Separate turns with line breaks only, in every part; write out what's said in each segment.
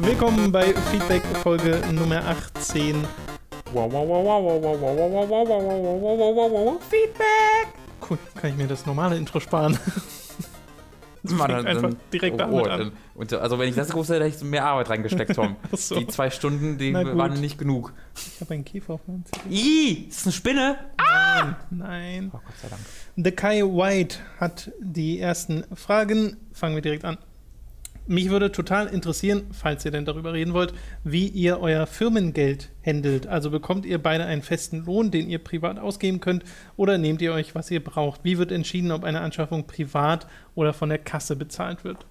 Willkommen bei Feedback Folge Nummer 18. Feedback! Cool, kann ich mir das normale Intro sparen. Das fängt
dann-
einfach
dann-
direkt
oh,
damit
oh,
an.
dann- Und, so- also wenn ich das gewusst hätte, hätte ich mehr Arbeit reingesteckt, Tom.
So.
Die zwei Stunden, die waren nicht genug.
Ich habe einen Käfer auf meinem Zettel.
Ih, ist das eine Spinne?
Nein.
Oh Gott sei Dank.
The Kai White hat die ersten Fragen. Fangen wir direkt an. Mich würde total interessieren, falls ihr denn darüber reden wollt, wie ihr euer Firmengeld handelt. Also bekommt ihr beide einen festen Lohn, den ihr privat ausgeben könnt, oder nehmt ihr euch, was ihr braucht? Wie wird entschieden, ob eine Anschaffung privat oder von der Kasse bezahlt wird?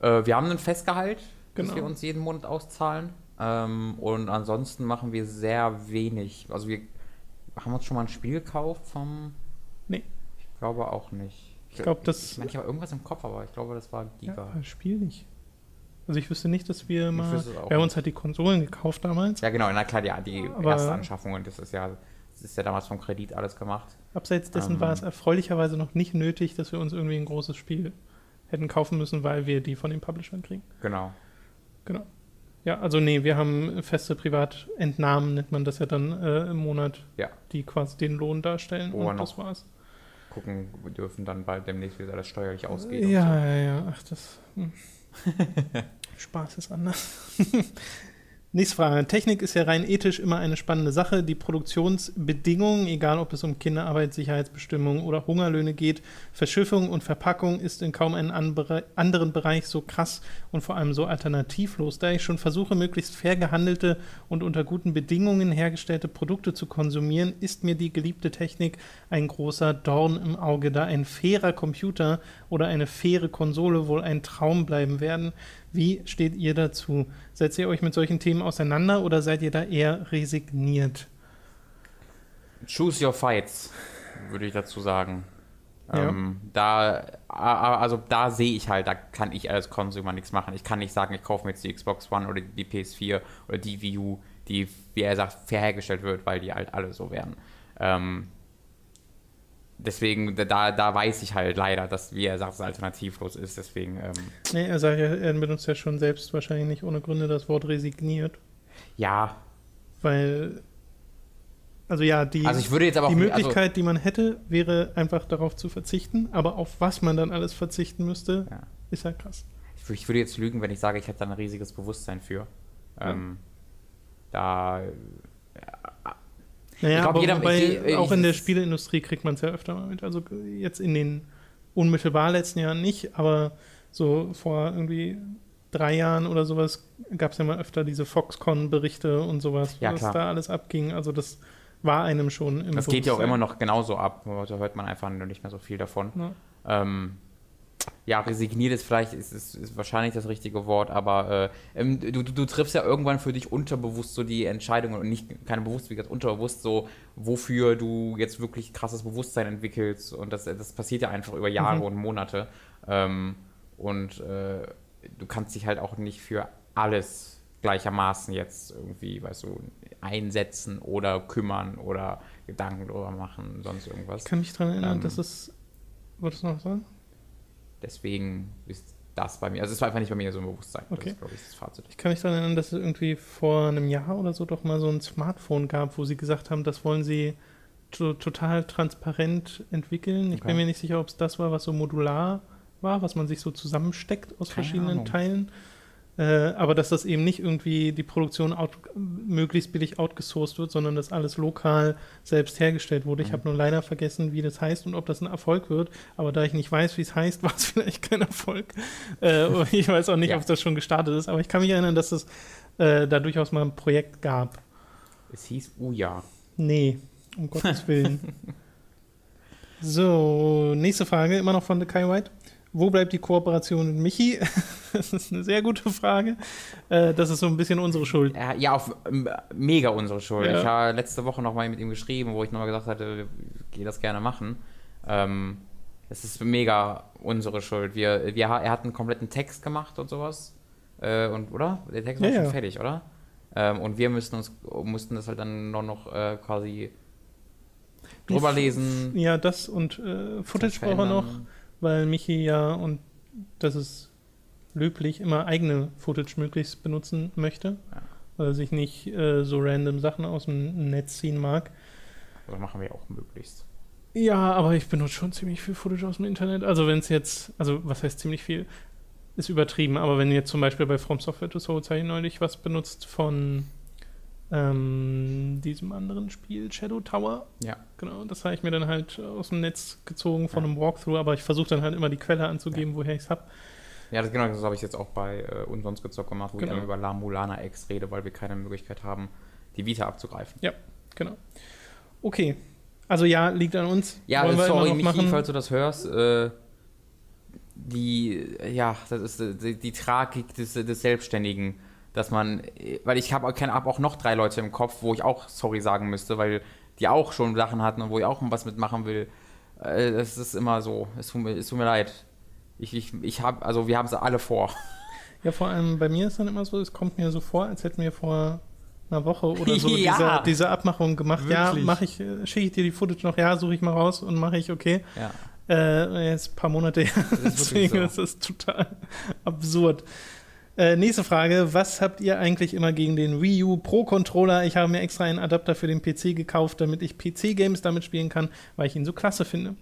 Äh, wir haben ein Festgehalt,
Genau.
das wir uns jeden Monat auszahlen. Ähm, und ansonsten machen wir sehr wenig. Also wir haben uns schon mal ein Spiel gekauft vom.
Nee.
Ich glaube auch nicht.
Ich glaube, das
Ich meine, ich habe irgendwas im Kopf, aber ich glaube, das war
ja,
Giga.
das Spiel nicht. Also ich wüsste nicht, dass wir mal. Wir haben uns halt die Konsolen gekauft damals.
Ja, genau, na klar, die, die
Aber-
erste Anschaffung und das ist ja, das ist ja damals vom Kredit alles gemacht.
Abseits dessen
Ähm.
war es erfreulicherweise noch nicht nötig, dass wir uns irgendwie ein großes Spiel hätten kaufen müssen, weil wir die von den Publishern kriegen.
Genau.
Genau. Ja, also nee, wir haben feste Privatentnahmen, nennt man das ja dann äh, im Monat,
Ja.
die quasi den Lohn darstellen.
Wo
und das
noch
war's.
Gucken, wir dürfen dann bald demnächst wieder alles steuerlich ausgeht.
Ja, ja, ja. Ach, das. Hm. Spaß ist anders. Nächste Frage. Technik ist ja rein ethisch immer eine spannende Sache. Die Produktionsbedingungen, egal ob es um Kinderarbeit, Sicherheitsbestimmungen oder Hungerlöhne geht, Verschiffung und Verpackung ist in kaum einem anderen Bereich so krass und vor allem so alternativlos. Da ich schon versuche, möglichst fair gehandelte und unter guten Bedingungen hergestellte Produkte zu konsumieren, ist mir die geliebte Technik ein großer Dorn im Auge, da ein fairer Computer oder eine faire Konsole wohl ein Traum bleiben werden. Wie steht ihr dazu? Setzt ihr euch mit solchen Themen auseinander oder seid ihr da eher resigniert?
Choose your fights, würde ich dazu sagen.
Ja.
Ähm, da, also da sehe ich halt, da kann ich als Consumer nichts machen. Ich kann nicht sagen, ich kaufe mir jetzt die Xbox One oder die PS4 oder die Wii U, die, wie er sagt, fair hergestellt wird, weil die halt alle so werden. Ähm, deswegen, da, da weiß ich halt leider, dass, wie er sagt, es alternativlos ist. Deswegen, ähm,
Nee, er sagt ja, er benutzt ja schon selbst wahrscheinlich nicht ohne Gründe das Wort resigniert,
ja,
weil, also ja, die,
also ich würde jetzt aber
die
auch
Möglichkeit, die man hätte, wäre einfach darauf zu verzichten, aber auf was man dann alles verzichten müsste,
Ja.
ist ja krass.
Ich, ich würde jetzt lügen, wenn ich sage, ich hätte da ein riesiges Bewusstsein für. Ähm, da.
Naja,
Ich glaub,
aber
jeder- ich- ich-
auch in der Spieleindustrie kriegt man es ja öfter mal mit. Also jetzt in den unmittelbar letzten Jahren nicht, aber so vor irgendwie drei Jahren oder sowas gab es ja mal öfter diese Foxconn-Berichte und sowas,
Ja,
was
klar.
da alles abging. Also das war einem schon im
Das geht ja auch immer noch genauso ab. Da hört man einfach nur nicht mehr so viel davon.
Ja.
Ähm, ja, resigniert ist vielleicht, ist, ist, ist wahrscheinlich das richtige Wort, aber äh, ähm, du, du, du triffst ja irgendwann für dich unterbewusst so die Entscheidungen und nicht, keine bewusst, wie gesagt, unterbewusst so, wofür du jetzt wirklich krasses Bewusstsein entwickelst und das, das passiert ja einfach über Jahre
Mhm.
und Monate ähm, und äh, du kannst dich halt auch nicht für alles gleichermaßen jetzt irgendwie, weißt du, einsetzen oder kümmern oder Gedanken drüber machen, sonst irgendwas.
Ich kann mich daran erinnern,
Ähm,
dass es. Wolltest du noch sagen?
Deswegen ist das bei mir, also es war einfach nicht bei mir so ein Bewusstsein.
Okay.
Das ist, glaube ich, das Fazit.
Ich kann mich daran erinnern, dass es irgendwie vor einem Jahr oder so doch mal so ein Smartphone gab, wo sie gesagt haben, das wollen sie to total transparent entwickeln. Ich
Okay.
bin mir nicht sicher, ob es das war, was so modular war, was man sich so zusammensteckt aus
Keine
verschiedenen
Ahnung.
Teilen. Äh, aber dass das eben nicht irgendwie die Produktion out, möglichst billig outgesourced wird, sondern dass alles lokal selbst hergestellt wurde. Ich
Mhm.
habe nur leider vergessen, wie das heißt und ob das ein Erfolg wird. Aber da ich nicht weiß, wie es heißt, war es vielleicht kein Erfolg. Äh, ich weiß auch nicht,
Ja.
ob das schon gestartet ist. Aber ich kann mich erinnern, dass es äh, da durchaus mal ein Projekt gab.
Es hieß Uja.
Nee, um Gottes Willen. So, nächste Frage, immer noch von The Kai White. Wo bleibt die Kooperation mit Michi? Das ist eine sehr gute Frage. Äh, das ist so ein bisschen unsere Schuld.
Ja, ja, auf ähm, mega unsere Schuld.
Ja.
Ich habe letzte Woche noch mal mit ihm geschrieben, wo ich nochmal gesagt hatte, wir gehe das gerne machen. Ähm, es ist mega unsere Schuld. Wir, wir, er hat einen kompletten Text gemacht und sowas. Äh, und, oder? Der Text war
Ja,
schon fertig, oder? Ähm, und wir müssten uns mussten das halt dann noch, noch äh, quasi drüber lesen.
Ja, das und äh, Footage braucht er
verändern.
noch, weil Michi ja, und das ist löblich, immer eigene Footage möglichst benutzen möchte.
Ja.
Weil er sich nicht äh, so random Sachen aus dem Netz ziehen mag.
Das machen wir auch möglichst.
Ja, aber ich benutze schon ziemlich viel Footage aus dem Internet. Also wenn es jetzt, also was heißt ziemlich viel? Ist übertrieben, aber wenn jetzt zum Beispiel bei From Software to Souls habe ich neulich was benutzt von ähm, diesem anderen Spiel, Shadow Tower.
Ja.
Genau, das habe ich mir dann halt aus dem Netz gezogen von
Ja.
einem Walkthrough, aber ich versuche dann halt immer die Quelle anzugeben, woher ich es habe.
Ja, das, genau, das habe ich jetzt auch bei äh, uns gezockt gemacht, wo
Genau.
ich einmal über La Mulana X rede, weil wir keine Möglichkeit haben, die Vita abzugreifen.
Genau. Okay. Also ja, liegt an uns.
Ja,
Wollen
sorry, Michi,
machen.
falls du das hörst. Äh, die, ja, das ist äh, die, die Tragik des, des Selbstständigen, dass man, äh, weil ich habe hab auch noch drei Leute im Kopf, wo ich auch sorry sagen müsste, weil die auch schon Sachen hatten und wo ich auch was mitmachen will. Äh, Es ist immer so, es tut mir, es tut mir leid. Ich, ich, ich habe, also wir haben es alle vor.
Ja, vor allem bei mir ist dann immer so, es kommt mir so vor, als hätten wir vor einer Woche oder so
Ja.
diese, diese Abmachung gemacht. Ja,
Wirklich.
mache ich, äh, schicke ich dir die Footage noch, ja, suche ich mal raus und mache ich, okay.
Ja.
Äh, jetzt ein paar Monate her, deswegen
so.
ist das total absurd. Äh, nächste Frage, was habt ihr eigentlich immer gegen den Wii U Pro Controller? Ich habe mir extra einen Adapter für den PC gekauft, damit ich PC-Games damit spielen kann, weil ich ihn so klasse finde.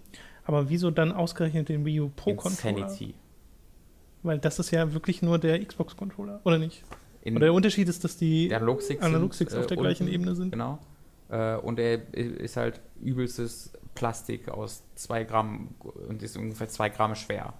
Aber wieso dann ausgerechnet den Wii U Pro Controller?
Insanity.
Weil das ist ja wirklich nur der Xbox-Controller, oder nicht?
In
Oder der Unterschied ist, dass die
Analogsticks,
Analogsticks
sind,
auf der
äh,
gleichen
unten,
Ebene sind.
Genau. Äh, und er ist halt übelstes Plastik aus 2 Gramm und ist ungefähr 2 Gramm schwer.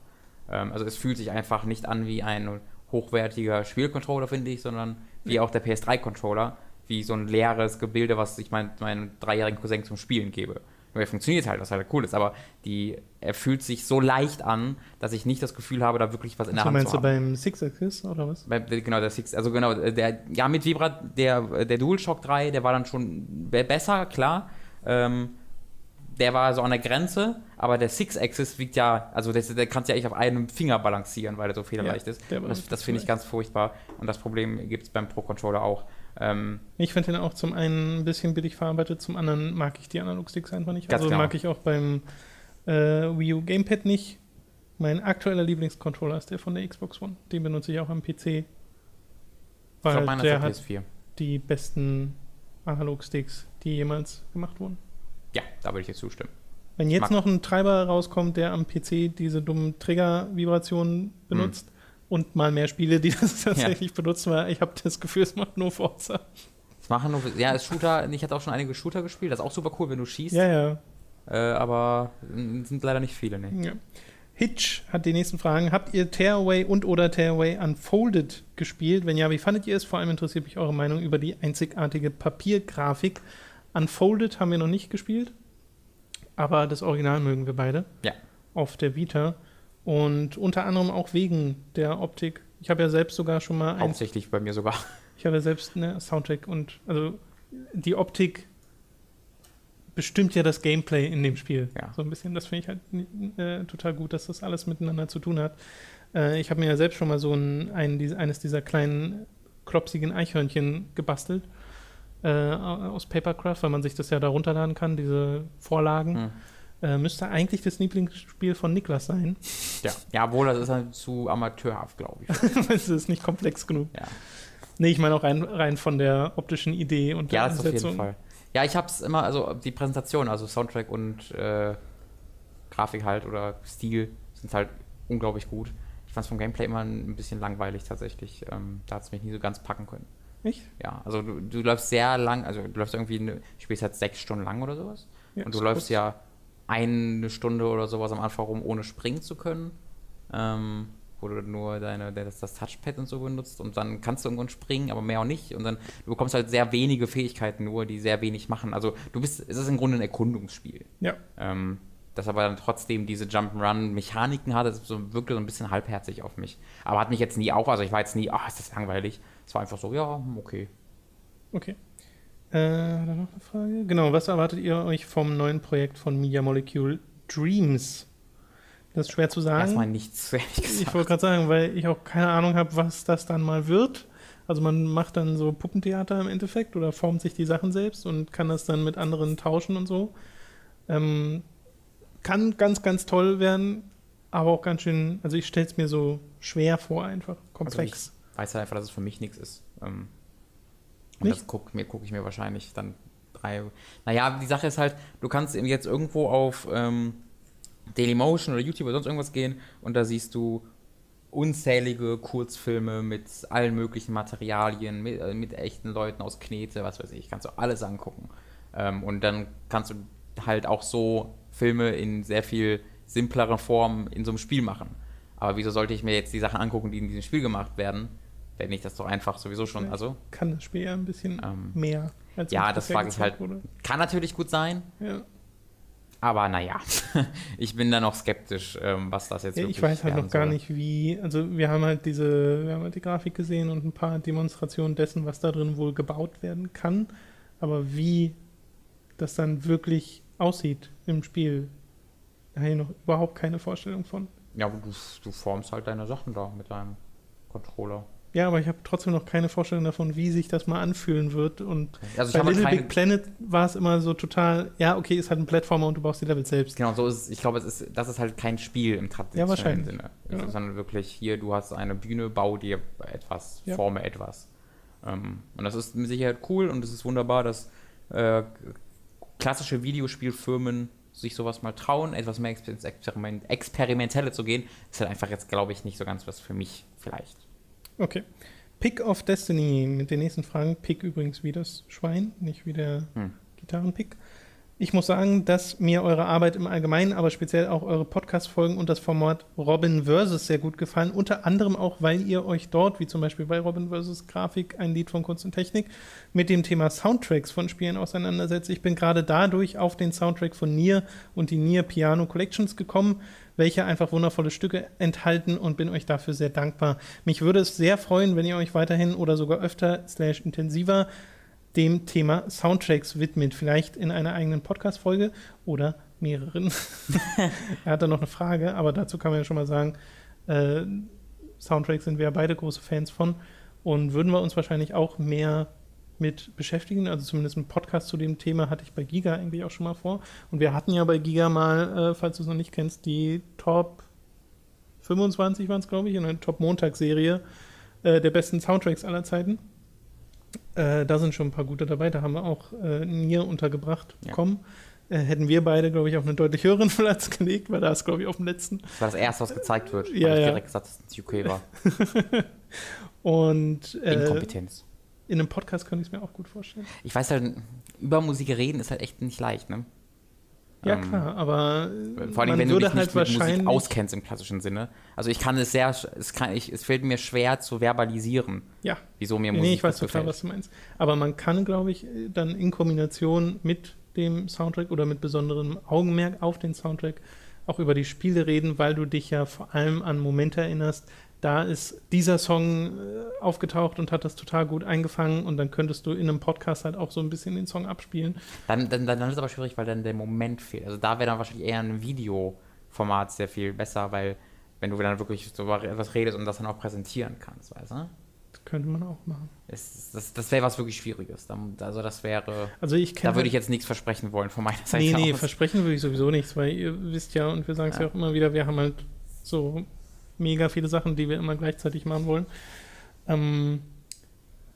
Ähm, also es fühlt sich einfach nicht an wie ein hochwertiger Spielcontroller, finde ich, sondern wie auch der PS3-Controller, wie so ein leeres Gebilde, was ich mein, meinem dreijährigen Cousin zum Spielen gebe. Nur er funktioniert halt, was halt cool ist, aber die, er fühlt sich so leicht an, dass ich nicht das Gefühl habe, da wirklich was in der
So
Hand
meinst
zu
du
haben.
beim Six Axis oder was?
Bei- Genau, der Six, also genau, der, ja, mit Vibra, der, der DualShock 3, der war dann schon be- besser, klar. Ähm, der war so an der Grenze, aber der Six-Axis wiegt ja, also das, der kannst ja echt auf einem Finger balancieren, weil er so federleicht ist.
der war
Und das das finde ich ganz furchtbar. Und das Problem gibt es beim Pro-Controller auch. Ähm,
Ich finde den auch zum einen ein bisschen billig verarbeitet, zum anderen mag ich die Analogsticks einfach nicht. Also
genau.
mag ich auch beim äh, Wii U Gamepad nicht. Mein aktueller Lieblingscontroller ist der von der Xbox One. Den benutze ich auch am PC.
ich
Weil
glaube, meiner
der
ist
hat
der PS4.
die besten Analogsticks, die jemals gemacht wurden.
Ja, da würde ich jetzt zustimmen.
Wenn jetzt
Mag-
noch ein Treiber rauskommt, der am PC diese dummen Trigger-Vibrationen benutzt
Hm.
und mal mehr Spiele, die das tatsächlich benutzen, weil ich habe das Gefühl, es macht nur Forza.
Das machen nur, ja, ist Shooter, ich hatte auch schon einige Shooter gespielt, das ist auch super cool, wenn du schießt,
Ja, ja.
äh, aber sind leider nicht viele, ne.
Ja. Hitch hat die nächsten Fragen. Habt ihr Tearaway und oder Tearaway Unfolded gespielt? Wenn ja, wie fandet ihr es? Vor allem interessiert mich eure Meinung über die einzigartige Papiergrafik. Unfolded haben wir noch nicht gespielt, aber das Original mögen wir beide.
Ja.
Auf der Vita. Und unter anderem auch wegen der Optik. Ich habe ja selbst sogar schon mal ein,
Hauptsächlich bei mir sogar.
ich habe ja selbst eine Soundtrack und also die Optik bestimmt ja das Gameplay in dem Spiel.
Ja.
So ein bisschen, das finde ich halt äh, total gut, dass das alles miteinander zu tun hat. Äh, ich habe mir ja selbst schon mal so ein, ein, eines dieser kleinen klopsigen Eichhörnchen gebastelt äh, aus Papercraft, weil man sich das ja da runterladen kann, diese Vorlagen.
Hm.
Äh, müsste eigentlich das Lieblingsspiel von Niklas sein.
Ja, ja wohl, das ist halt zu amateurhaft, glaube ich.
es ist nicht komplex genug.
Ja.
Nee, ich meine auch rein, rein von der optischen Idee und der
Ja, das auf jeden. Fall. Ja, ich hab's immer, also die Präsentation, also Soundtrack und äh, Grafik halt oder Stil sind halt unglaublich gut. Ich fand's vom Gameplay immer ein bisschen langweilig tatsächlich. Ähm, da hat's mich nie so ganz packen können.
Echt?
Ja, also du, du läufst sehr lang, also du läufst irgendwie, eine, spielst halt sechs Stunden lang oder sowas.
Ja,
und du läufst
kurz.
ja eine Stunde oder sowas am Anfang rum, ohne springen zu können. Ähm, wo du nur deine, das, das Touchpad und so benutzt und dann kannst du irgendwann springen, aber mehr auch nicht. Und dann du bekommst halt sehr wenige Fähigkeiten nur, die sehr wenig machen. Also du bist, es ist im Grunde ein Erkundungsspiel.
Ja.
Ähm, das aber dann trotzdem diese Jump'n'Run-Mechaniken hat, das so, wirkte so ein bisschen halbherzig auf mich. Aber hat mich jetzt nie auf, also ich war jetzt nie, ah, ist das langweilig. Es war einfach so, ja, okay.
Okay. Äh, da noch eine Frage. Genau, was erwartet ihr euch vom neuen Projekt von Media Molecule Dreams? Das ist schwer zu sagen.
Erstmal nichts, ehrlich gesagt.
Ich wollte gerade sagen, weil ich auch keine Ahnung habe, was das dann mal wird. Also man macht dann so Puppentheater im Endeffekt oder formt sich die Sachen selbst und kann das dann mit anderen tauschen und so. Ähm, kann ganz, ganz toll werden, aber auch ganz schön, also ich stelle es mir so schwer vor, einfach komplex.
Also weiß halt einfach, dass es für mich nichts ist. Ähm, und
Nicht?
das gucke guck ich mir wahrscheinlich dann drei. Naja, die Sache ist halt, du kannst jetzt irgendwo auf ähm, Dailymotion oder YouTube oder sonst irgendwas gehen und da siehst du unzählige Kurzfilme mit allen möglichen Materialien, mit, äh, mit echten Leuten aus Knete, was weiß ich, kannst du alles angucken. Ähm, und dann kannst du halt auch so Filme in sehr viel simpleren Form in so einem Spiel machen. Aber wieso sollte ich mir jetzt die Sachen angucken, die in diesem Spiel gemacht werden, wenn ich das doch einfach sowieso schon,
Ja.
also
Kann das Spiel ja ein bisschen
Ähm,
mehr. Als
ja, das frage ich halt.
wurde.
kann natürlich gut sein,
Ja.
aber naja, ich bin da noch skeptisch, ähm, was das jetzt
Ja,
wirklich
ich weiß halt noch gar
soll.
nicht, wie. Also, wir haben halt diese, wir haben halt die Grafik gesehen und ein paar Demonstrationen dessen, was da drin wohl gebaut werden kann. Aber wie das dann wirklich aussieht im Spiel, da habe ich noch überhaupt keine Vorstellung von.
Ja, aber du, du formst halt deine Sachen da mit deinem Controller.
Ja, aber ich habe trotzdem noch keine Vorstellung davon, wie sich das mal anfühlen wird. Und
Also ich
bei
habe
Little Big Planet war es immer so total, ja, okay, ist halt ein Plattformer und du baust die Level selbst.
Genau, so ist es. Ich glaube, es ist, das ist halt kein Spiel im traditionellen
wahrscheinlich.
Sinne.
Ja.
Sondern wirklich hier, du hast eine Bühne, bau dir etwas,
Ja.
forme etwas. Ähm, und das ist mit Sicherheit cool und es ist wunderbar, dass äh, klassische Videospielfirmen sich sowas mal trauen, etwas mehr ins Experiment, Experimentelle zu gehen. Ist halt einfach jetzt, glaube ich, nicht so ganz was für mich vielleicht.
Okay. Pick of Destiny mit den nächsten Fragen. Pick übrigens wie das Schwein, nicht wie der
Hm.
Gitarrenpick. Ich muss sagen, dass mir eure Arbeit im Allgemeinen, aber speziell auch eure Podcast-Folgen und das Format Robin vs. sehr gut gefallen. Unter anderem auch, weil ihr euch dort, wie zum Beispiel bei Robin vs. Grafik, ein Lied von Kunst und Technik, mit dem Thema Soundtracks von Spielen auseinandersetzt. Ich bin gerade dadurch auf den Soundtrack von Nier und die Nier Piano Collections gekommen, welche einfach wundervolle Stücke enthalten und bin euch dafür sehr dankbar. Mich würde es sehr freuen, wenn ihr euch weiterhin oder sogar öfter slash intensiver dem Thema Soundtracks widmet. Vielleicht in einer eigenen Podcast-Folge oder mehreren. er hat da noch eine Frage, aber dazu kann man ja schon mal sagen, äh, Soundtracks sind wir ja beide große Fans von und würden wir uns wahrscheinlich auch mehr mit beschäftigen. Also zumindest ein Podcast zu dem Thema hatte ich bei Giga eigentlich auch schon mal vor. Und wir hatten ja bei Giga mal, äh, falls du es noch nicht kennst, die Top 25 waren es, glaube ich, in der Top Montagsserie äh, der besten Soundtracks aller Zeiten. Äh, da sind schon ein paar gute dabei. Da haben wir auch äh, Nier untergebracht
Ja.
bekommen. Äh, hätten wir beide, glaube ich, auf einen deutlich höheren Platz gelegt, weil da ist, glaube ich, auf dem letzten.
Das war das Erste, was gezeigt wird.
Ja,
weil ich
ja.
direkt gesagt, dass es UK war.
Und äh,
Inkompetenz.
In einem Podcast könnte ich es mir auch gut vorstellen.
Ich weiß halt, über Musik reden ist halt echt nicht leicht, ne?
Ja,
Ähm,
klar, aber
Vor allem,
man
wenn du dich
halt
nicht mit Musik
wahrscheinlich
auskennst im klassischen Sinne. Also ich kann es sehr, es, kann, ich, es fällt mir schwer zu verbalisieren,
Ja,
wieso mir Musik
nee, ich weiß total, was du meinst. Aber man kann, glaube ich, dann in Kombination mit dem Soundtrack oder mit besonderem Augenmerk auf den Soundtrack auch über die Spiele reden, weil du dich ja vor allem an Momente erinnerst. Da ist dieser Song äh, aufgetaucht und hat das total gut eingefangen und dann könntest du in einem Podcast halt auch so ein bisschen den Song abspielen.
Dann, dann, dann ist es aber schwierig, weil dann der Moment fehlt. Also da wäre dann wahrscheinlich eher ein Videoformat sehr viel besser, weil wenn du dann wirklich so über etwas redest und das dann auch präsentieren kannst, weißt du?
Das könnte man auch machen.
Es, das das wäre was wirklich Schwieriges. Also das wäre,
Also ich kenne
da würde ich jetzt nichts versprechen wollen von meiner Seite
Nee, nee,
aus.
versprechen würde ich sowieso nichts, weil ihr wisst ja, und wir sagen es ja.
Ja.
auch immer wieder, wir haben halt so mega viele Sachen, die wir immer gleichzeitig machen wollen. Ähm,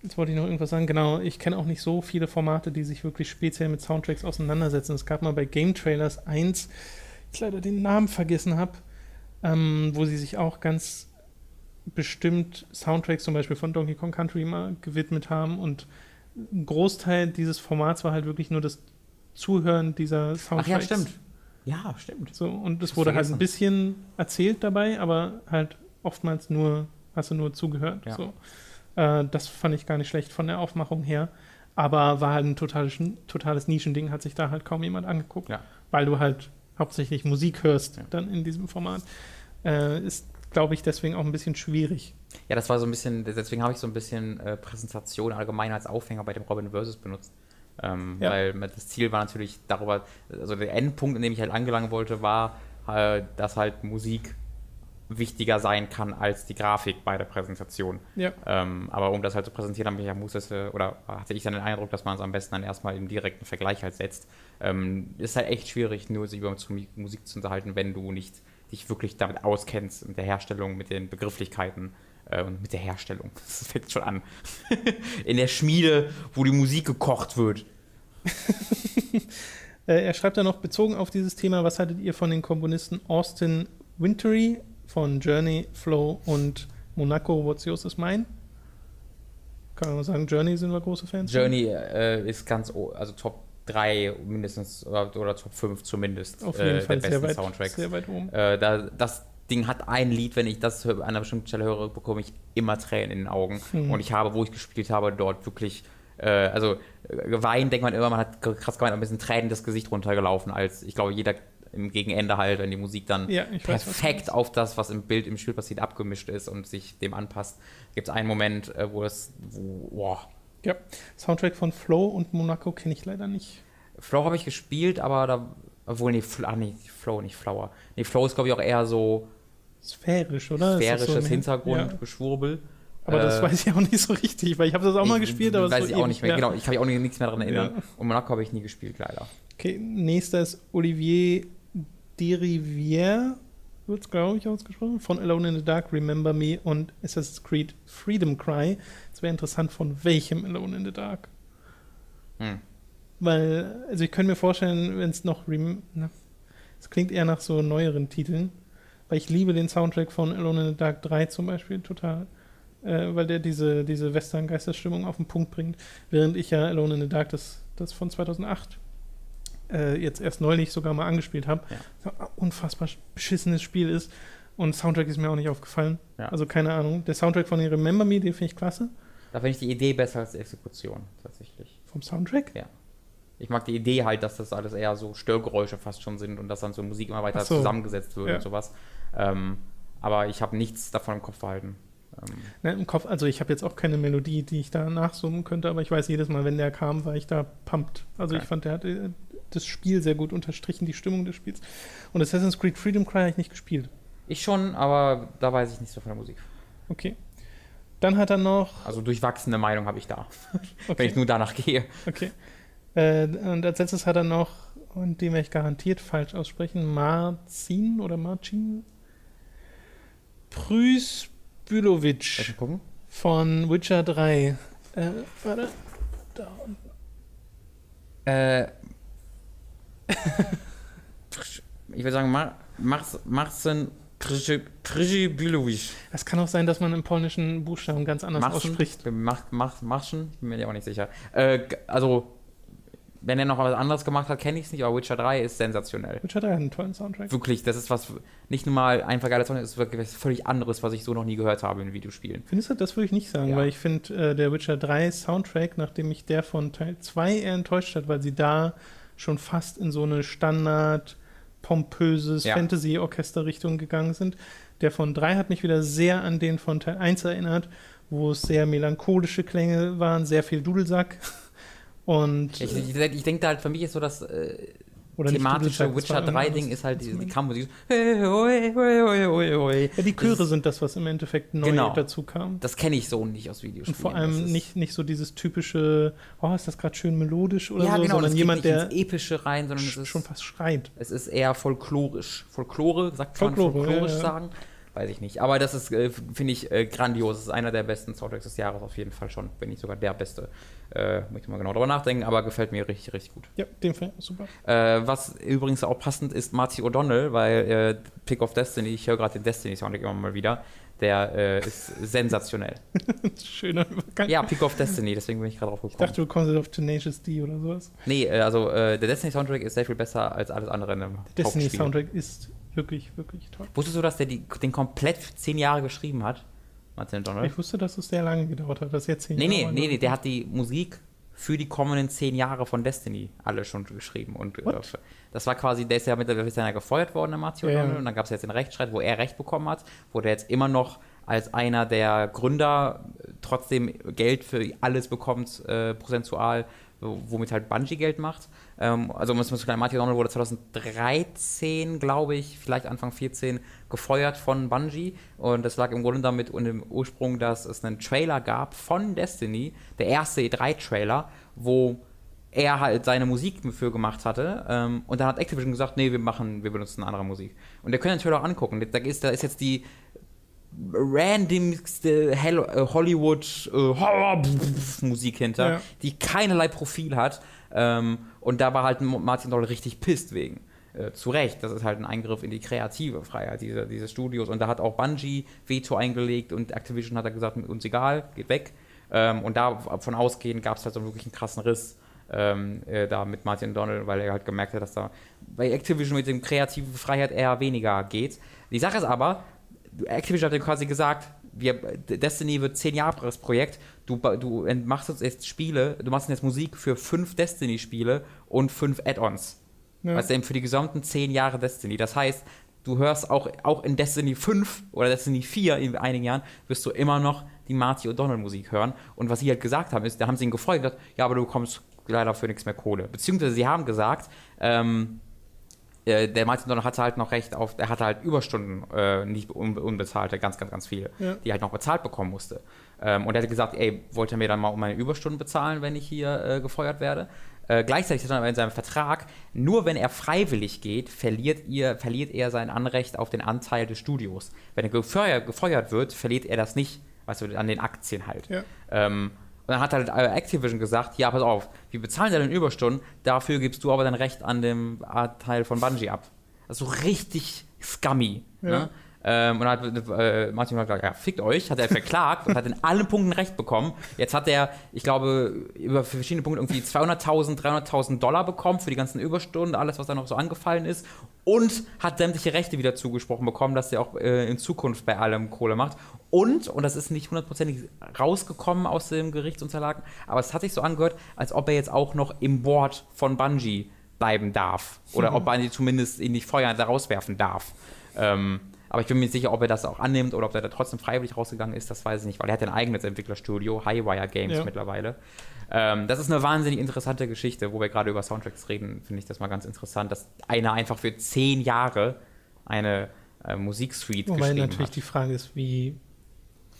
jetzt wollte ich noch irgendwas sagen. Genau, ich kenne auch nicht so viele Formate, die sich wirklich speziell mit Soundtracks auseinandersetzen. Es gab mal bei Game Trailers eins, ich leider den Namen vergessen habe, ähm, wo sie sich auch ganz bestimmt Soundtracks zum Beispiel von Donkey Kong Country mal gewidmet haben und ein Großteil dieses Formats war halt wirklich nur das Zuhören dieser
Ach
Soundtracks.
ja, stimmt. Ja, stimmt.
So, und es wurde halt
vergessen.
ein bisschen erzählt dabei, aber halt oftmals nur, hast du nur zugehört.
Ja.
So. Äh, das fand ich gar nicht schlecht von der Aufmachung her. Aber war halt ein totales, totales Nischending, hat sich da halt kaum jemand angeguckt.
Ja.
Weil du halt hauptsächlich Musik hörst
Ja.
dann in diesem Format. Äh, ist, glaube ich, deswegen auch ein bisschen schwierig.
Ja, das war so ein bisschen, deswegen habe ich so ein bisschen äh, Präsentation allgemein als Aufhänger bei dem Robin Versus benutzt. Ähm,
Ja.
Weil das Ziel war natürlich darüber, also der Endpunkt, an dem ich halt angelangen wollte, war, äh, dass halt Musik wichtiger sein kann als die Grafik bei der Präsentation.
Ja.
Ähm, aber um das halt zu präsentieren, habe ich ja musste, oder hatte ich dann den Eindruck, dass man es am besten dann erstmal im direkten Vergleich halt setzt. Ähm, ist halt echt schwierig, nur sich über Musik zu unterhalten, wenn du nicht dich wirklich damit auskennst, mit der Herstellung, mit den Begrifflichkeiten und mit der Herstellung. Das fängt schon an. In der Schmiede, wo die Musik gekocht wird.
Äh, er schreibt dann noch, bezogen auf dieses Thema, was haltet ihr von den Komponisten Austin Wintory von Journey, Flow und Monaco, What's Yours is Mine? Kann man mal sagen, Journey sind wir große Fans.
Journey äh, ist ganz, also Top 3 mindestens oder, oder Top 5 zumindest
Auf jeden
äh,
Fall
der
sehr
besten
weit,
Soundtracks.
sehr weit oben.
Äh, da, das Ding hat ein Lied, wenn ich das an einer bestimmten Stelle höre, bekomme ich immer Tränen in den Augen.
Hm.
Und ich habe, wo ich gespielt habe, dort wirklich, äh, also äh, geweint, denkt man immer, man hat krass geweint, ein bisschen Tränen das Gesicht runtergelaufen, als ich glaube, jeder im Gegenende halt, wenn die Musik dann
Ja, weiß,
perfekt
meinst.
auf das, was im Bild, im Spiel passiert, abgemischt ist und sich dem anpasst. Gibt es einen Moment, äh, wo es, wo, boah,
Ja, Soundtrack von Flow und Monaco kenne ich leider nicht.
Flow habe ich gespielt, aber da, obwohl, nee, Fl ah, nee, Flow, nicht Flower. Nee, Flow ist, glaube ich, auch eher so
Sphärisch, oder? Das
sphärisches
so ein- Ja.
Hintergrundgeschwurbel.
Aber das
Äh,
weiß ich auch nicht so richtig, weil ich habe das auch mal
ich
gespielt, aber
weiß
ist
ich
so
auch nicht mehr.
her.
Genau, ich kann mich auch nicht- nichts mehr daran erinnern.
Ja.
Und Monaco habe ich nie gespielt, leider.
Okay, nächster ist Olivier Derivière, wird es, glaube ich, ausgesprochen, von Alone in the Dark, Remember Me und Assassin's Creed Freedom Cry. Es wäre interessant, von welchem Alone in the Dark.
Hm.
Weil, also ich könnte mir vorstellen, wenn es noch, es klingt eher nach so neueren Titeln, weil ich liebe den Soundtrack von Alone in the Dark 3 zum Beispiel total, äh, weil der diese, diese Western-Geisterstimmung auf den Punkt bringt, während ich ja Alone in the Dark, das, das von 2008, äh, jetzt erst neulich sogar mal angespielt habe,
Ja.
unfassbar beschissenes Spiel ist und Soundtrack ist mir auch nicht aufgefallen.
Ja.
Also keine Ahnung. Der Soundtrack von Remember Me, den finde ich klasse.
Da finde ich die Idee besser als die Exekution, tatsächlich.
Vom Soundtrack?
Ich mag die Idee halt, dass das alles eher so Störgeräusche fast schon sind und dass dann so Musik immer weiter
so.
zusammengesetzt wird
Ja.
und sowas. Ähm, aber ich habe nichts davon im Kopf behalten. Ähm,
Ne, Im Kopf, also ich habe jetzt auch keine Melodie, die ich da nachsummen könnte, aber ich weiß jedes Mal, wenn der kam, war ich da pumped. Also
Okay.
ich fand, der hat äh, das Spiel sehr gut unterstrichen, die Stimmung des Spiels. Und Assassin's Creed Freedom Cry habe ich nicht gespielt.
ich schon, aber da weiß ich nicht so von der Musik.
Okay. Dann hat er noch.
Also durchwachsene Meinung habe ich da, wenn
Okay.
ich nur danach gehe.
okay. Äh, und als letztes hat er noch, und den werde ich garantiert falsch aussprechen, Marzin oder Marcin Prüsbülovic von Witcher 3. Äh, warte. Da unten.
Äh, ich würde sagen, Mar Mars Marcin Krzybilovic.
Es kann auch sein, dass man im polnischen Buchstaben ganz anders ausspricht.
Mach, mach, Marschen? Bin mir ja auch nicht sicher. Äh, also, wenn er noch was anderes gemacht hat, kenne ich es nicht, aber Witcher 3 ist sensationell.
Witcher 3 hat einen tollen Soundtrack.
Wirklich, das ist was, nicht nur mal einfach geiler Song, das ist wirklich was völlig anderes, was ich so noch nie gehört habe in Videospielen.
Findest du, das würde ich nicht sagen,
Ja.
weil ich finde, äh, der Witcher 3 Soundtrack, nachdem mich der von Teil 2 eher enttäuscht hat, weil sie da schon fast in so eine Standard, pompöses
Ja.
Fantasy-Orchester-Richtung gegangen sind. Der von 3 hat mich wieder sehr an den von Teil 1 erinnert, wo es sehr melancholische Klänge waren, sehr viel Dudelsack. Und
Ich, ich, ich denke da halt, für mich ist so das äh, thematische Witcher
irgendwas
3-Ding ist halt die, die. Kampfmusik.
Ja, die Chöre
Das
sind das, was im Endeffekt neu
Genau.
dazu kam.
Das kenne ich so nicht aus Videospielen.
Und vor allem nicht, nicht so dieses typische, oh, ist das gerade schön melodisch oder
ja,
so,
genau,
sondern
geht
jemand,
nicht
der
ins Epische rein, sondern es ist,
schon fast schreit.
es ist eher folklorisch. Folklore, sagt man
Folklore,
folklorisch
ja, ja.
sagen? Weiß ich nicht. Aber das ist, äh, finde ich, äh, grandios. Das ist einer der besten Soundtracks des Jahres auf jeden Fall schon. Wenn nicht sogar der beste. Äh, muss ich mal genau drüber nachdenken, aber gefällt mir richtig, richtig gut.
Ja, den Film, super.
Äh, was übrigens auch passend ist, Marty O'Donnell, weil äh, Pick of Destiny, ich höre gerade den Destiny-Soundtrack immer mal wieder, der äh, ist sensationell.
Schöner Übergang.
Ja, Pick of Destiny, deswegen bin ich gerade drauf
Ich
gekommen.
dachte, du kommst auf Tenacious D oder sowas.
nee, äh, also äh, der Destiny-Soundtrack ist sehr viel besser als alles andere in
Der. Destiny-Soundtrack ist wirklich, wirklich toll.
Wusstest du, dass der die, den komplett zehn Jahre geschrieben hat? Martin O'Donnell?
Ich wusste, dass es sehr lange gedauert hat, das jetzt zehn
Nee, nee,
Jahre
nee, nee,
waren.
der hat die Musik für die kommenden zehn Jahre von Destiny alle schon geschrieben. Und äh, das war quasi, der ist ja mittlerweile ja gefeuert worden, der Martin
Ja, ja.
Und dann gab es jetzt den Rechtsstreit, wo er Recht bekommen hat, wo der jetzt immer noch als einer der Gründer äh, trotzdem Geld für alles bekommt, äh, prozentual, womit halt Bungie Geld macht. Ähm, also muss man sagen, Martin O'Donnell wurde 2013, glaube ich, vielleicht Anfang 14, gefeuert von Bungie. Und das lag im Grunde damit und im Ursprung, dass es einen Trailer gab von Destiny, der erste E3-Trailer, wo er halt seine Musik für gemacht hatte. Ähm, und dann hat Activision gesagt, nee, wir machen, wir benutzen andere Musik. Und ihr könnt den Trailer auch angucken. Da ist, da ist jetzt die randomste äh, Hollywood äh, hinter, ja. die keinerlei Profil hat. Ähm, und da war halt Martin Doll richtig pisst wegen. Äh, zu Recht, das ist halt ein Eingriff in die kreative Freiheit dieser, dieses Studios. Und da hat auch Bungie Veto eingelegt und Activision hat er gesagt, uns egal, geht weg. Ähm, und davon ausgehend gab es halt so wirklich einen krassen Riss ähm, äh, da mit Martin Donald, weil er halt gemerkt hat, dass da bei Activision mit dem kreativen Freiheit eher weniger geht. Die Sache ist aber, Activision hat ja quasi gesagt, wir, Destiny wird zehn Jahre Projekt. Du, du machst jetzt Spiele, du machst jetzt Musik für fünf Destiny-Spiele und fünf Add-ons. Ja. Weißt du, für die gesamten zehn Jahre Destiny. Das heißt, du hörst auch, auch in Destiny 5 oder Destiny 4 in einigen Jahren, wirst du immer noch die Marty O'Donnell Musik hören. Und was sie halt gesagt haben, ist, da haben sie ihn gefreut und gesagt, ja, aber du bekommst leider für nichts mehr Kohle. Beziehungsweise sie haben gesagt, ähm, äh, der Martin Donner hatte halt noch recht auf, er hatte halt Überstunden äh, nicht un unbezahlte, ganz, ganz, ganz viele, ja. die halt noch bezahlt bekommen musste. Ähm, und er hat gesagt, ey, wollte er mir dann mal um meine Überstunden bezahlen, wenn ich hier äh, gefeuert werde? Äh, gleichzeitig hat er in seinem Vertrag, nur wenn er freiwillig geht, verliert, ihr, verliert er sein Anrecht auf den Anteil des Studios. Wenn er gefeuert, gefeuert wird, verliert er das nicht, weißt du, an den Aktien halt. Ja. Ähm, und dann hat halt äh, Activision gesagt, ja, pass auf, wir bezahlen deine Überstunden, dafür gibst du aber dein Recht an dem Teil von Bungie ab. Also richtig scummy. Ja. Ne? Ähm, und dann hat äh, Martin gesagt, ja, fickt euch, hat er verklagt und hat in allen Punkten Recht bekommen. Jetzt hat er, ich glaube, über verschiedene Punkte irgendwie 200.000, 300.000 Dollar bekommen für die ganzen Überstunden, alles, was da noch so angefallen ist. Und hat sämtliche Rechte wieder zugesprochen bekommen, dass er auch äh, in Zukunft bei allem Kohle macht. Und, und das ist nicht hundertprozentig rausgekommen aus dem Gerichtsunterlagen, aber es hat sich so angehört, als ob er jetzt auch noch im Board von Bungie bleiben darf. Oder mhm. ob Bungie zumindest ihn nicht feuern, da rauswerfen darf. Ähm, aber ich bin mir nicht sicher, ob er das auch annimmt oder ob er da trotzdem freiwillig rausgegangen ist, das weiß ich nicht, weil er hat ein eigenes Entwicklerstudio, Highwire Games ja. mittlerweile. Ähm, das ist eine wahnsinnig interessante Geschichte, wo wir gerade über Soundtracks reden, finde ich das mal ganz interessant, dass einer einfach für zehn Jahre eine äh, Musiksuite
Wobei geschrieben natürlich hat. die Frage ist, wie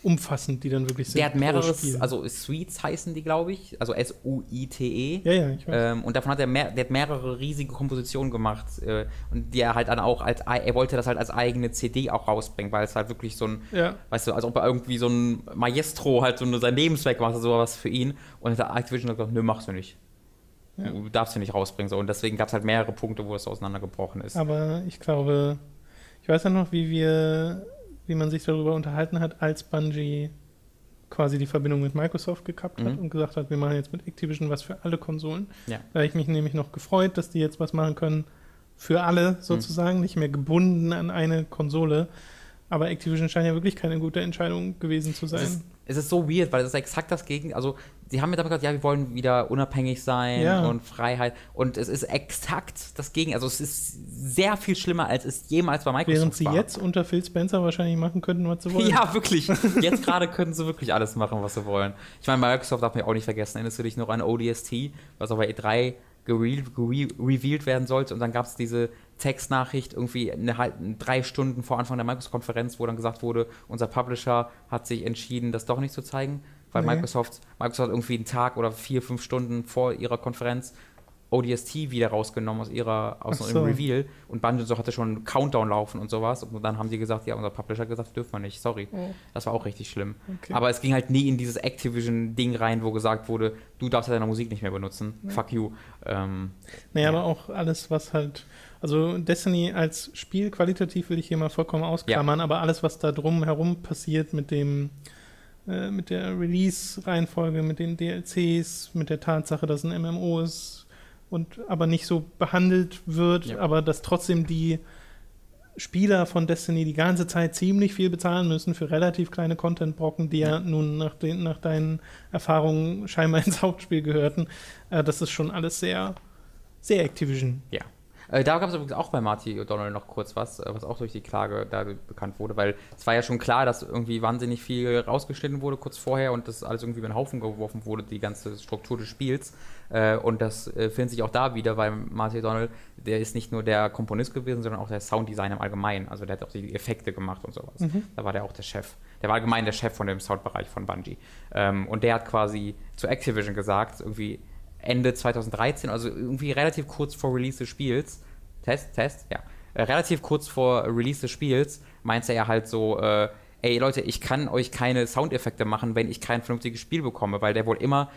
umfassend die dann wirklich sind.
Der hat mehrere, also Suites heißen die, glaube ich, also S-U-I-T-E.
Ja, ja, ich
weiß. Ähm, und davon hat er mehr, der hat mehrere riesige Kompositionen gemacht äh, und die er halt dann auch als, er wollte das halt als eigene CD auch rausbringen, weil es halt wirklich so ein, ja. weißt du, als ob er irgendwie so ein Maestro halt so sein Lebenswerk macht, so was für ihn. Und hat Activision gesagt, nö, machst du nicht. Ja. Du darfst du nicht rausbringen. So. Und deswegen gab es halt mehrere Punkte, wo es auseinandergebrochen ist.
Aber ich glaube, ich weiß ja noch, wie wir wie man sich darüber unterhalten hat, als Bungie quasi die Verbindung mit Microsoft gekappt mhm. hat und gesagt hat, wir machen jetzt mit Activision was für alle Konsolen. Ja. Da habe ich mich nämlich noch gefreut, dass die jetzt was machen können für alle sozusagen, mhm. nicht mehr gebunden an eine Konsole. Aber Activision scheint ja wirklich keine gute Entscheidung gewesen zu sein. Es
ist, es ist so weird, weil es ist exakt das Gegenteil. Also, sie haben mir damit gesagt, ja, wir wollen wieder unabhängig sein ja. und Freiheit. Und es ist exakt das Gegenteil. Also, es ist sehr viel schlimmer, als es jemals bei Microsoft
Während sie war. jetzt unter Phil Spencer wahrscheinlich machen könnten, was sie wollen.
Ja, wirklich. Jetzt gerade können sie wirklich alles machen, was sie wollen. Ich meine, Microsoft darf mir auch nicht vergessen. Erinnerst du dich noch an ODST, was auch bei E3 gerevealed werden sollte. Und dann gab es diese Textnachricht irgendwie eine, halt, drei Stunden vor Anfang der Microsoft-Konferenz, wo dann gesagt wurde, unser Publisher hat sich entschieden, das doch nicht zu zeigen, weil nee. Microsoft, Microsoft irgendwie einen Tag oder vier, fünf Stunden vor ihrer Konferenz ODST wieder rausgenommen aus ihrer aus so. dem Reveal und Bungie so hatte schon einen Countdown laufen und sowas und dann haben sie gesagt, ja, unser Publisher hat gesagt, dürfen wir nicht, sorry. Oh. Das war auch richtig schlimm. Okay. Aber es ging halt nie in dieses Activision-Ding rein, wo gesagt wurde, du darfst deine Musik nicht mehr benutzen, ja. fuck you. Ähm,
naja, ja. aber auch alles, was halt, also Destiny als Spiel qualitativ will ich hier mal vollkommen ausklammern, ja. aber alles, was da drum herum passiert mit dem äh, mit der Release-Reihenfolge, mit den DLCs, mit der Tatsache, dass ein MMO ist, und aber nicht so behandelt wird, ja. aber dass trotzdem die Spieler von Destiny die ganze Zeit ziemlich viel bezahlen müssen für relativ kleine Content-Brocken, die ja, ja nun nach, den, nach, deinen Erfahrungen scheinbar ins Hauptspiel gehörten. Äh, das ist schon alles sehr, sehr Activision.
Ja. Äh, da gab es übrigens auch bei Marty O'Donnell noch kurz was, äh, was auch durch die Klage da bekannt wurde, weil es war ja schon klar, dass irgendwie wahnsinnig viel rausgeschnitten wurde kurz vorher und das alles irgendwie über den Haufen geworfen wurde, die ganze Struktur des Spiels. Äh, und das äh, findet sich auch da wieder, weil Marty O'Donnell, der ist nicht nur der Komponist gewesen, sondern auch der Sounddesigner im Allgemeinen. Also der hat auch die Effekte gemacht und sowas. Mhm. Da war der auch der Chef. Der war allgemein der Chef von dem Soundbereich von Bungie. Ähm, und der hat quasi zu Activision gesagt, irgendwie Ende 2013, also irgendwie relativ kurz vor Release des Spiels, Test, Test, ja, äh, relativ kurz vor Release des Spiels, meinte er halt so, äh, ey Leute, ich kann euch keine Soundeffekte machen, wenn ich kein vernünftiges Spiel bekomme, weil der wohl immer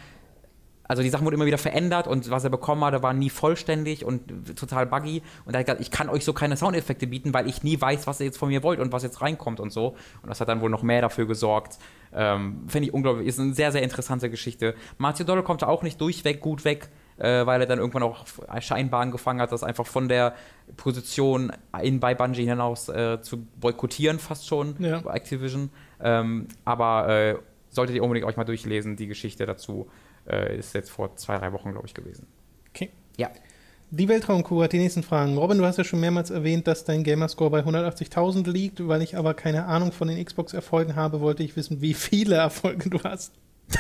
also die Sachen wurden immer wieder verändert und was er bekommen hatte, war nie vollständig und total buggy. Und er hat gesagt, ich kann euch so keine Soundeffekte bieten, weil ich nie weiß, was ihr jetzt von mir wollt und was jetzt reinkommt und so. Und das hat dann wohl noch mehr dafür gesorgt. Ähm, Finde ich unglaublich, ist eine sehr, sehr interessante Geschichte. Marzio Dolle kommt da auch nicht durchweg gut weg, äh, weil er dann irgendwann auch scheinbar angefangen hat, das einfach von der Position in, bei Bungie hinaus äh, zu boykottieren, fast schon, ja. bei Activision. Ähm, aber äh, solltet ihr unbedingt euch mal durchlesen, die Geschichte dazu. Äh, ist jetzt vor zwei, drei Wochen, glaube ich, gewesen.
Okay. Ja. Die Weltraumkuh hat die nächsten Fragen. Robin, du hast ja schon mehrmals erwähnt, dass dein Gamerscore bei 180.000 liegt. Weil ich aber keine Ahnung von den Xbox-Erfolgen habe, wollte ich wissen, wie viele Erfolge du hast.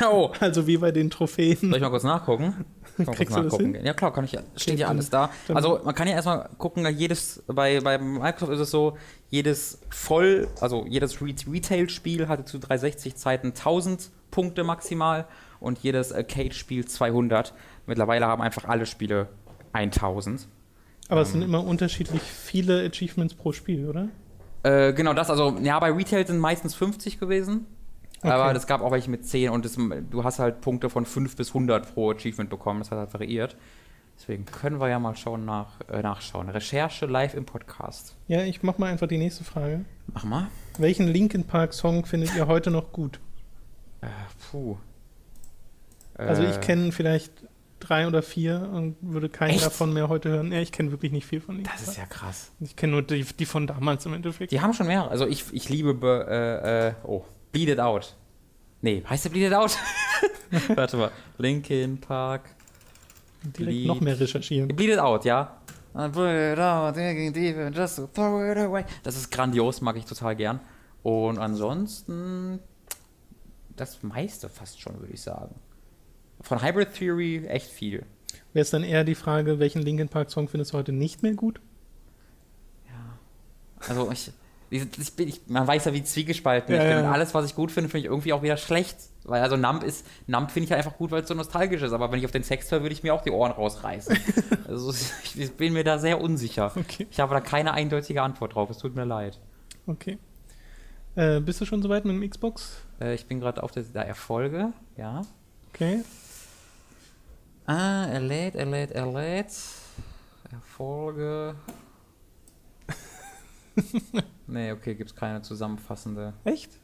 Oh. Also wie bei den Trophäen.
Soll ich mal kurz nachgucken?
Kriegst kurz nachgucken.
Ja klar, kann ich. Steht ja alles da. Also man kann ja erstmal gucken, jedes, bei, bei Microsoft ist es so, jedes voll, also jedes Retail-Spiel hatte zu 360 Zeiten 1000 Punkte maximal und jedes Arcade-Spiel 200. Mittlerweile haben einfach alle Spiele 1000.
Aber es sind ähm. immer unterschiedlich viele Achievements pro Spiel, oder?
Äh, genau das, also ja, bei Retail sind meistens 50 gewesen. Okay. Aber es gab auch welche mit 10 und das, du hast halt Punkte von 5 bis 100 pro Achievement bekommen. Das hat halt variiert. Deswegen können wir ja mal schauen nach, äh, nachschauen. Recherche live im Podcast.
Ja, ich mach mal einfach die nächste Frage.
Mach mal.
Welchen Linkin Park Song findet ihr heute noch gut?
Äh, puh.
Also ich äh. kenne vielleicht drei oder vier und würde keinen Echt? davon mehr heute hören. Ja, ich kenne wirklich nicht viel von
denen. Das ist ja krass.
Ich kenne nur die, die, von damals im Endeffekt.
Die haben schon mehr. Also ich, ich liebe, äh, äh, oh, Bleed It Out. Nee, heißt der Bleed It Out? Warte mal. Linkin Park.
Direkt Bleed, noch mehr recherchieren.
Bleed It Out, ja. Das ist grandios, mag ich total gern. Und ansonsten das meiste fast schon, würde ich sagen. Von Hybrid Theory echt viel.
Wäre es dann eher die Frage, welchen Linkin Park Song findest du heute nicht mehr gut?
Ja. Also ich, ich, bin, ich man weiß ja, wie zwiegespalten ja, ich bin. Ja. Alles, was ich gut finde, finde ich irgendwie auch wieder schlecht. Weil also Nump ist, Nump finde ich halt einfach gut, weil es so nostalgisch ist. Aber wenn ich auf den Text höre, würde ich mir auch die Ohren rausreißen. also ich bin mir da sehr unsicher. Okay. Ich habe da keine eindeutige Antwort drauf. Es tut mir leid.
Okay. Äh, bist du schon soweit mit dem Xbox?
Äh, ich bin gerade auf der, der Erfolge, ja.
Okay.
Ah, er lädt, er lädt, er lädt. Erfolge. nee, okay, gibt es keine zusammenfassende.
Echt?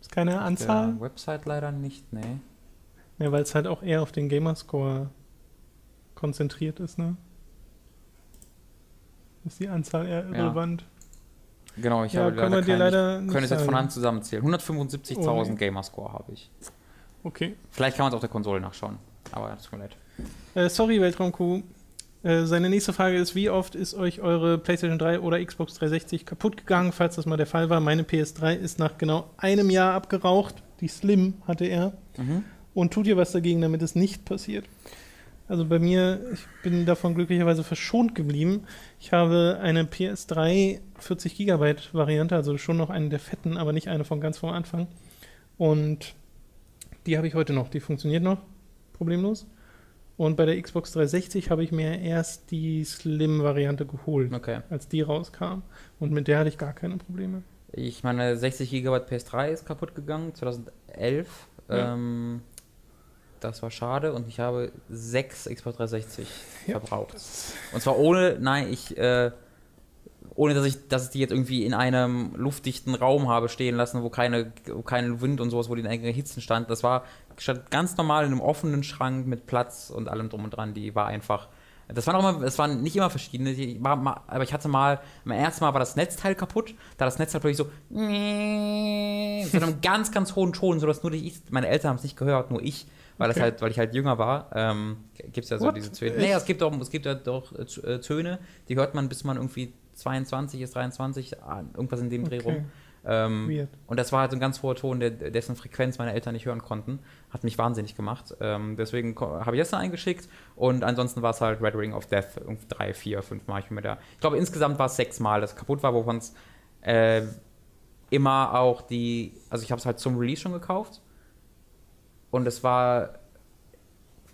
Ist keine Anzahl?
Der Website leider nicht, nee.
Ja, weil es halt auch eher auf den Gamerscore konzentriert ist, ne? Ist die Anzahl eher irrelevant.
Ja. Genau, ich ja, habe leider, keine, leider ich könnte es jetzt von Hand zusammenzählen. 175.000 oh. Gamerscore habe ich.
Okay.
Vielleicht kann man es auf der Konsole nachschauen. Aber tut mir leid.
Äh, sorry, Weltraumkuh. Äh, seine nächste Frage ist: Wie oft ist euch eure PlayStation 3 oder Xbox 360 kaputt gegangen, falls das mal der Fall war? Meine PS3 ist nach genau einem Jahr abgeraucht. Die Slim hatte er. Mhm. Und tut ihr was dagegen, damit es nicht passiert? Also bei mir, ich bin davon glücklicherweise verschont geblieben. Ich habe eine PS3 40 GB Variante, also schon noch eine der fetten, aber nicht eine von ganz vom Anfang. Und die habe ich heute noch, die funktioniert noch problemlos. Und bei der Xbox 360 habe ich mir erst die Slim-Variante geholt,
okay.
als die rauskam. Und mit der hatte ich gar keine Probleme.
Ich meine, 60 GB PS3 ist kaputt gegangen, 2011. Ja. Ähm, das war schade und ich habe sechs Xbox 360 ja, verbraucht. Und zwar ohne, nein, ich, äh, ohne dass ich, dass ich die jetzt irgendwie in einem luftdichten Raum habe stehen lassen, wo keine, wo kein Wind und sowas, wo die in eigenen Hitzen stand. Das war stand ganz normal in einem offenen Schrank mit Platz und allem drum und dran. Die war einfach Das waren auch immer, das waren nicht immer verschiedene, ich war aber ich hatte mal, mein erstes Mal war das Netzteil kaputt, da das Netzteil plötzlich so, so in einem ganz, ganz hohen Ton, sodass nur ich, meine Eltern haben es nicht gehört, nur ich, weil das
Okay.
halt, weil ich halt jünger war, ähm, gibt es ja so
What?
diese Töne. Nee, es gibt auch, es gibt ja doch äh, äh, Töne, die hört man, bis man irgendwie 22 ist, 23, ah, irgendwas in dem Dreh
Okay.
rum. Ähm,
Weird.
und das war halt so ein ganz hoher Ton, der, dessen Frequenz meine Eltern nicht hören konnten. Hat mich wahnsinnig gemacht. Ähm, deswegen habe ich das dann eingeschickt. Und ansonsten war es halt Red Ring of Death. Irgendwie drei, vier, fünf Mal. Ich, bin mir da. ich glaube, insgesamt war es sechs Mal, das kaputt war, wovon es äh, immer auch die. Also, ich habe es halt zum Release schon gekauft. Und es war,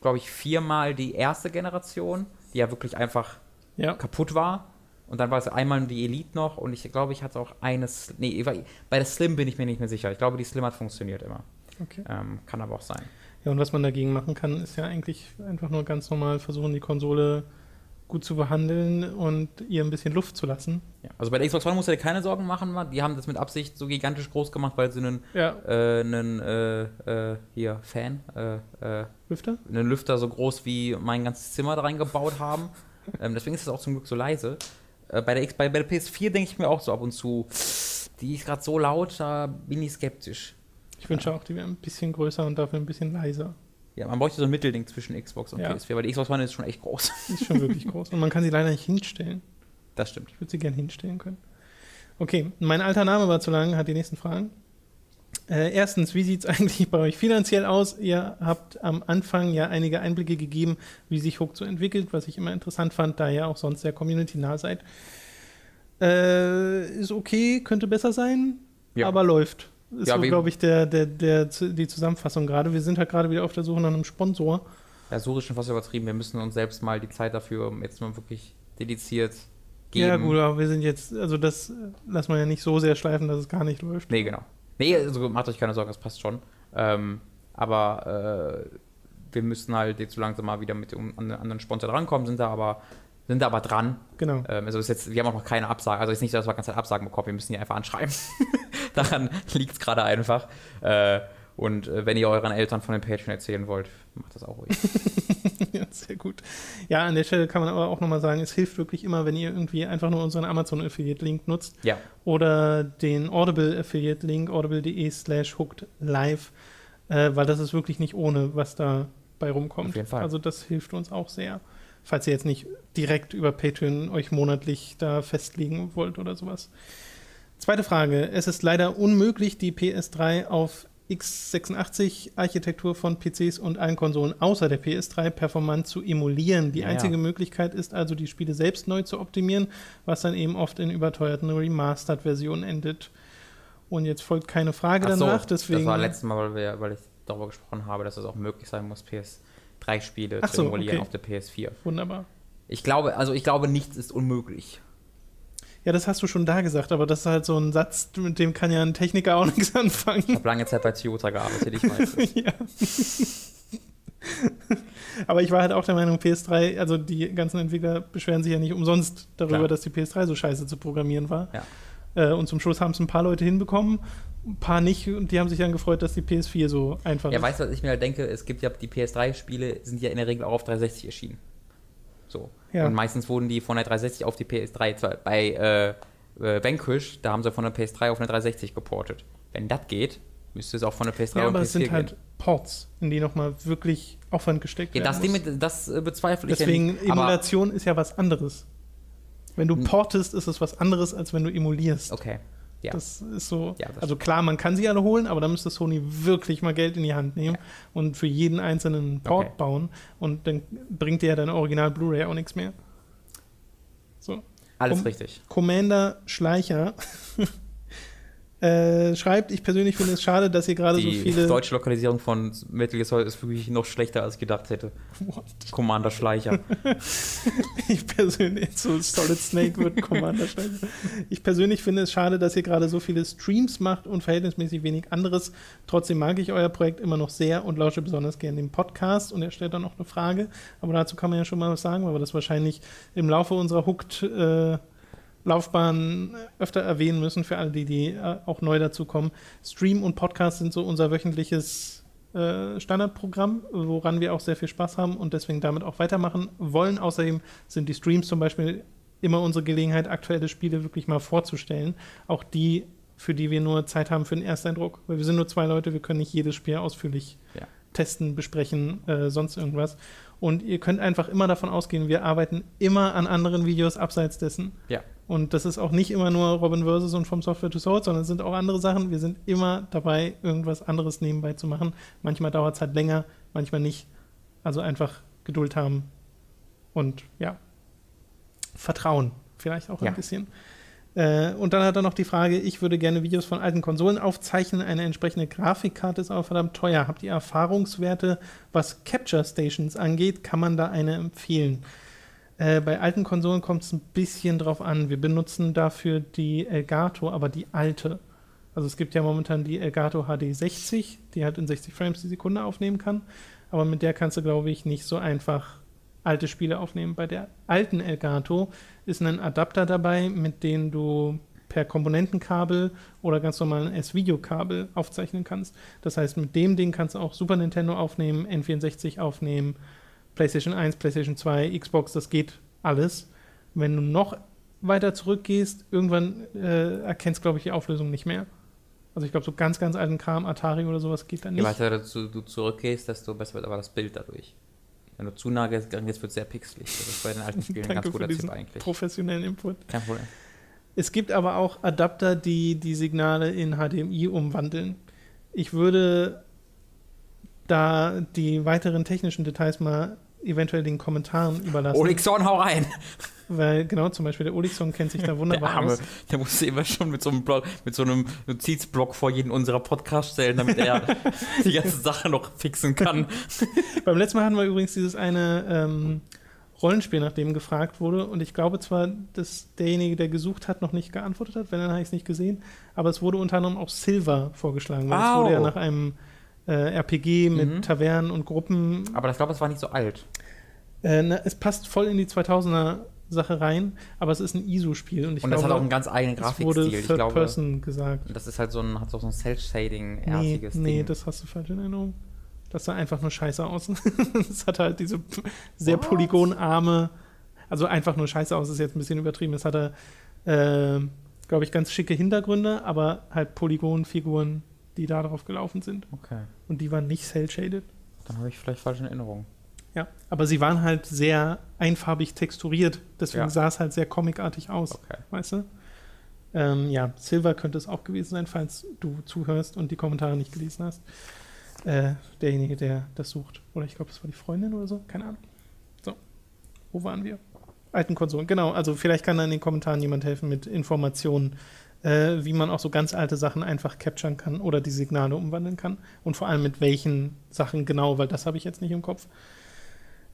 glaube ich, viermal die erste Generation, die ja wirklich einfach
Ja.
kaputt war. Und dann war es einmal die Elite noch und ich glaube, ich hatte auch eines. Nee, bei der Slim bin ich mir nicht mehr sicher. Ich glaube, die Slim hat funktioniert immer.
Okay.
Ähm, kann aber auch sein.
Ja, und was man dagegen machen kann, ist ja eigentlich einfach nur ganz normal versuchen, die Konsole gut zu behandeln und ihr ein bisschen Luft zu lassen.
Ja. Also bei der Xbox One musst du dir keine Sorgen machen. Die haben das mit Absicht so gigantisch groß gemacht, weil sie einen,
Ja,
äh, einen äh, äh, hier, Fan, äh, äh,
Lüfter?
einen Lüfter so groß wie mein ganzes Zimmer da reingebaut haben. ähm, deswegen ist es auch zum Glück so leise. Äh, bei, der X bei, bei der PS4 denke ich mir auch so ab und zu, die ist gerade so laut, da bin ich skeptisch.
Ich wünsche auch, die wäre ein bisschen größer und dafür ein bisschen leiser.
Ja, man bräuchte so ein Mittelding zwischen Xbox und
Ja.
PS4, weil die Xbox One ist schon echt groß.
Die ist schon wirklich groß. Und man kann sie leider nicht hinstellen.
Das stimmt.
Ich würde sie gerne hinstellen können. Okay, mein alter Name war zu lang, hat die nächsten Fragen. Äh, erstens, wie sieht es eigentlich bei euch finanziell aus? Ihr habt am Anfang ja einige Einblicke gegeben, wie sich Hook so entwickelt, was ich immer interessant fand, da ihr auch sonst sehr community-nah seid. Äh, ist okay, könnte besser sein,
Ja.
aber läuft. Ist
Ja,
so, glaube ich, der, der, der, die Zusammenfassung gerade. Wir sind halt gerade wieder auf der Suche nach einem Sponsor.
Ja, so ist schon fast übertrieben. Wir müssen uns selbst mal die Zeit dafür jetzt mal wirklich dediziert geben.
Ja, gut, aber wir sind jetzt, also das äh, lassen wir ja nicht so sehr schleifen, dass es gar nicht läuft.
Nee, genau. Nee, also macht euch keine Sorgen, das passt schon. Ähm, aber äh, wir müssen halt jetzt so langsam mal wieder mit um, an anderen Sponsor drankommen, sind da aber, sind da aber dran.
Genau.
Ähm, also ist jetzt, wir haben auch noch keine Absage. Also ist nicht, so, dass wir ganz Zeit Absagen bekommen, wir müssen die einfach anschreiben. Daran liegt es gerade einfach. Äh, und äh, wenn ihr euren Eltern von den Patreon erzählen wollt, macht das auch ruhig.
Ja, sehr gut. Ja, an der Stelle kann man aber auch nochmal sagen, es hilft wirklich immer, wenn ihr irgendwie einfach nur unseren Amazon-Affiliate-Link nutzt
ja.
oder den Audible-Affiliate-Link, audible.de slash hooked live, äh, weil das ist wirklich nicht ohne, was da bei rumkommt.
Auf jeden Fall.
Also das hilft uns auch sehr. Falls ihr jetzt nicht direkt über Patreon euch monatlich da festlegen wollt oder sowas. Zweite Frage. Es ist leider unmöglich, die PS3 auf x86-Architektur von PCs und allen Konsolen außer der PS3 performant zu emulieren. Die
Ja,
einzige
ja.
Möglichkeit ist also, die Spiele selbst neu zu optimieren, was dann eben oft in überteuerten Remastered-Versionen endet. Und jetzt folgt keine Frage
so,
danach, deswegen.
Das war letztes Mal, weil, wir, weil ich darüber gesprochen habe, dass es auch möglich sein muss, PS3-Spiele
Ach
zu
so,
emulieren
okay.
auf der PS4.
Wunderbar.
Ich glaube, also ich glaube, nichts ist unmöglich.
Ja, das hast du schon da gesagt, aber das ist halt so ein Satz, mit dem kann ja ein Techniker auch nichts anfangen.
Ich habe lange Zeit bei Toyota gearbeitet, ich weiß
ja. Aber ich war halt auch der Meinung, PS3, also die ganzen Entwickler beschweren sich ja nicht umsonst darüber,
Klar.
dass die PS3 so scheiße zu programmieren war.
Ja.
Äh, und zum Schluss haben es ein paar Leute hinbekommen, ein paar nicht und die haben sich dann gefreut, dass die PS4 so einfach
Ja,
ist.
weißt du, was ich mir halt denke? Es gibt ja, die PS3-Spiele sind ja in der Regel auch auf 360 erschienen. So.
Ja.
Und meistens wurden die von der 360 auf die PS3, zwar bei äh, äh, Vanquish, da haben sie von der PS3 auf eine 360 geportet. Wenn das geht, müsste es auch von der PS3
Ja,
auf
aber
eine
es
PS4
sind halt
gehen.
Ports, in die nochmal wirklich Aufwand gesteckt
Ja, das,
werden muss.
mit, das äh, bezweifle ich
Deswegen,
ja nicht. Aber,
Emulation ist ja was anderes. Wenn du portest, ist es was anderes, als wenn du emulierst.
okay. Ja.
Das ist so.
Ja, das
also klar, man kann sie alle holen, aber da müsste Sony wirklich mal Geld in die Hand nehmen und für jeden einzelnen Port
Okay.
bauen. Und dann bringt dir ja dein Original Blu-ray auch nichts mehr. So.
Alles
um-
richtig.
Commander Schleicher äh, schreibt, ich persönlich finde es schade, dass ihr gerade so
Die
viele.
deutsche Lokalisierung von Metal Gear Solid ist wirklich noch schlechter, als ich gedacht hätte.
What?
Commander Schleicher.
Ich persönlich, so Solid Snake wird Commander Schleicher. Ich persönlich finde es schade, dass ihr gerade so viele Streams macht und verhältnismäßig wenig anderes. Trotzdem mag ich euer Projekt immer noch sehr und lausche besonders gerne den Podcast. Und er stellt dann noch eine Frage, aber dazu kann man ja schon mal was sagen, weil wir das wahrscheinlich im Laufe unserer Hooked äh, Laufbahn öfter erwähnen müssen für alle, die, die äh, auch neu dazu kommen. Stream und Podcast sind so unser wöchentliches äh, Standardprogramm, woran wir auch sehr viel Spaß haben und deswegen damit auch weitermachen wollen. Außerdem sind die Streams zum Beispiel immer unsere Gelegenheit, aktuelle Spiele wirklich mal vorzustellen. Auch die, für die wir nur Zeit haben für den Ersteindruck. Weil wir sind nur zwei Leute, wir können nicht jedes Spiel ausführlich
Ja.
testen, besprechen, äh, sonst irgendwas. Und ihr könnt einfach immer davon ausgehen, wir arbeiten immer an anderen Videos abseits dessen.
Ja.
Und das ist auch nicht immer nur Robin Versus und From Software to Sword, sondern es sind auch andere Sachen. Wir sind immer dabei, irgendwas anderes nebenbei zu machen. Manchmal dauert es halt länger, manchmal nicht. Also einfach Geduld haben und ja, Vertrauen vielleicht auch
Ja.
ein bisschen. Äh, und dann hat er noch die Frage, ich würde gerne Videos von alten Konsolen aufzeichnen. Eine entsprechende Grafikkarte ist aber verdammt teuer. Habt ihr Erfahrungswerte, was Capture Stations angeht? Kann man da eine empfehlen? Äh, bei alten Konsolen kommt es ein bisschen drauf an. Wir benutzen dafür die Elgato, aber die alte. Also es gibt ja momentan die Elgato HD 60, die halt in 60 Frames die Sekunde aufnehmen kann. Aber mit der kannst du, glaube ich, nicht so einfach alte Spiele aufnehmen. Bei der alten Elgato ist ein Adapter dabei, mit dem du per Komponentenkabel oder ganz normal ein S-Video-Kabel aufzeichnen kannst. Das heißt, mit dem Ding kannst du auch Super Nintendo aufnehmen, N64 aufnehmen, PlayStation 1, PlayStation 2, Xbox, das geht alles. Wenn du noch weiter zurückgehst, irgendwann äh, erkennst, glaube ich, die Auflösung nicht mehr. Also ich glaube, so ganz, ganz alten Kram, Atari oder sowas geht da
Je
nicht.
weiter dazu, du zurückgehst, desto besser wird aber das Bild dadurch. Wenn du zu nah gehst, wird es sehr pixelig. Das ist bei den alten Spielen ein ganz guter Tipp eigentlich.
professionellen Input.
Kein Problem.
Es gibt aber auch Adapter, die die Signale in HDMI umwandeln. Ich würde da die weiteren technischen Details mal eventuell den Kommentaren überlassen.
Olixon, hau rein!
Weil genau, zum Beispiel der Olixon kennt sich da
Der
wunderbar
Arme,
aus.
der musste immer schon mit so einem Blog, mit so einem Notizblock vor jeden unserer Podcasts stellen, damit er die ganze Sache noch fixen kann.
Beim letzten Mal hatten wir übrigens dieses eine ähm, Rollenspiel, nach dem gefragt wurde. Und ich glaube zwar, dass derjenige, der gesucht hat, noch nicht geantwortet hat, wenn dann habe ich es nicht gesehen. Aber es wurde unter anderem auch Silver vorgeschlagen. Weil es wurde ja nach einem äh, RPG mit
Mhm.
Tavernen und Gruppen
Aber ich glaube, es war nicht so alt.
Äh, na, es passt voll in die 2000er Sache rein, aber es ist ein ISO-Spiel und ich
Und das
glaube,
hat auch einen ganz eigenen
es wurde
Grafikstil. Ich
Third
glaube,
Person gesagt.
das ist halt so ein, hat so ein
Nee,
Cell-Shading-artiges
nee,
Ding.
das hast du falsch in Erinnerung. Das sah einfach nur scheiße aus. Es hat halt diese sehr
What?
polygonarme, also einfach nur scheiße aus, ist jetzt ein bisschen übertrieben. Es hatte, äh, glaube ich, ganz schicke Hintergründe, aber halt Polygonfiguren, die da drauf gelaufen sind.
Okay,
Und die waren nicht cell-shaded.
dann habe ich vielleicht falsche Erinnerungen.
Ja, aber sie waren halt sehr einfarbig texturiert, deswegen
Ja.
sah es halt sehr comicartig aus,
Okay.
weißt du? Ähm, ja, Silver könnte es auch gewesen sein, falls du zuhörst und die Kommentare nicht gelesen hast. Äh, derjenige, der das sucht. Oder ich glaube, das war die Freundin oder so, keine Ahnung. So, wo waren wir? Alten Konsolen, genau. Also vielleicht kann da in den Kommentaren jemand helfen mit Informationen, äh, wie man auch so ganz alte Sachen einfach capturen kann oder die Signale umwandeln kann. Und vor allem mit welchen Sachen genau, weil das habe ich jetzt nicht im Kopf.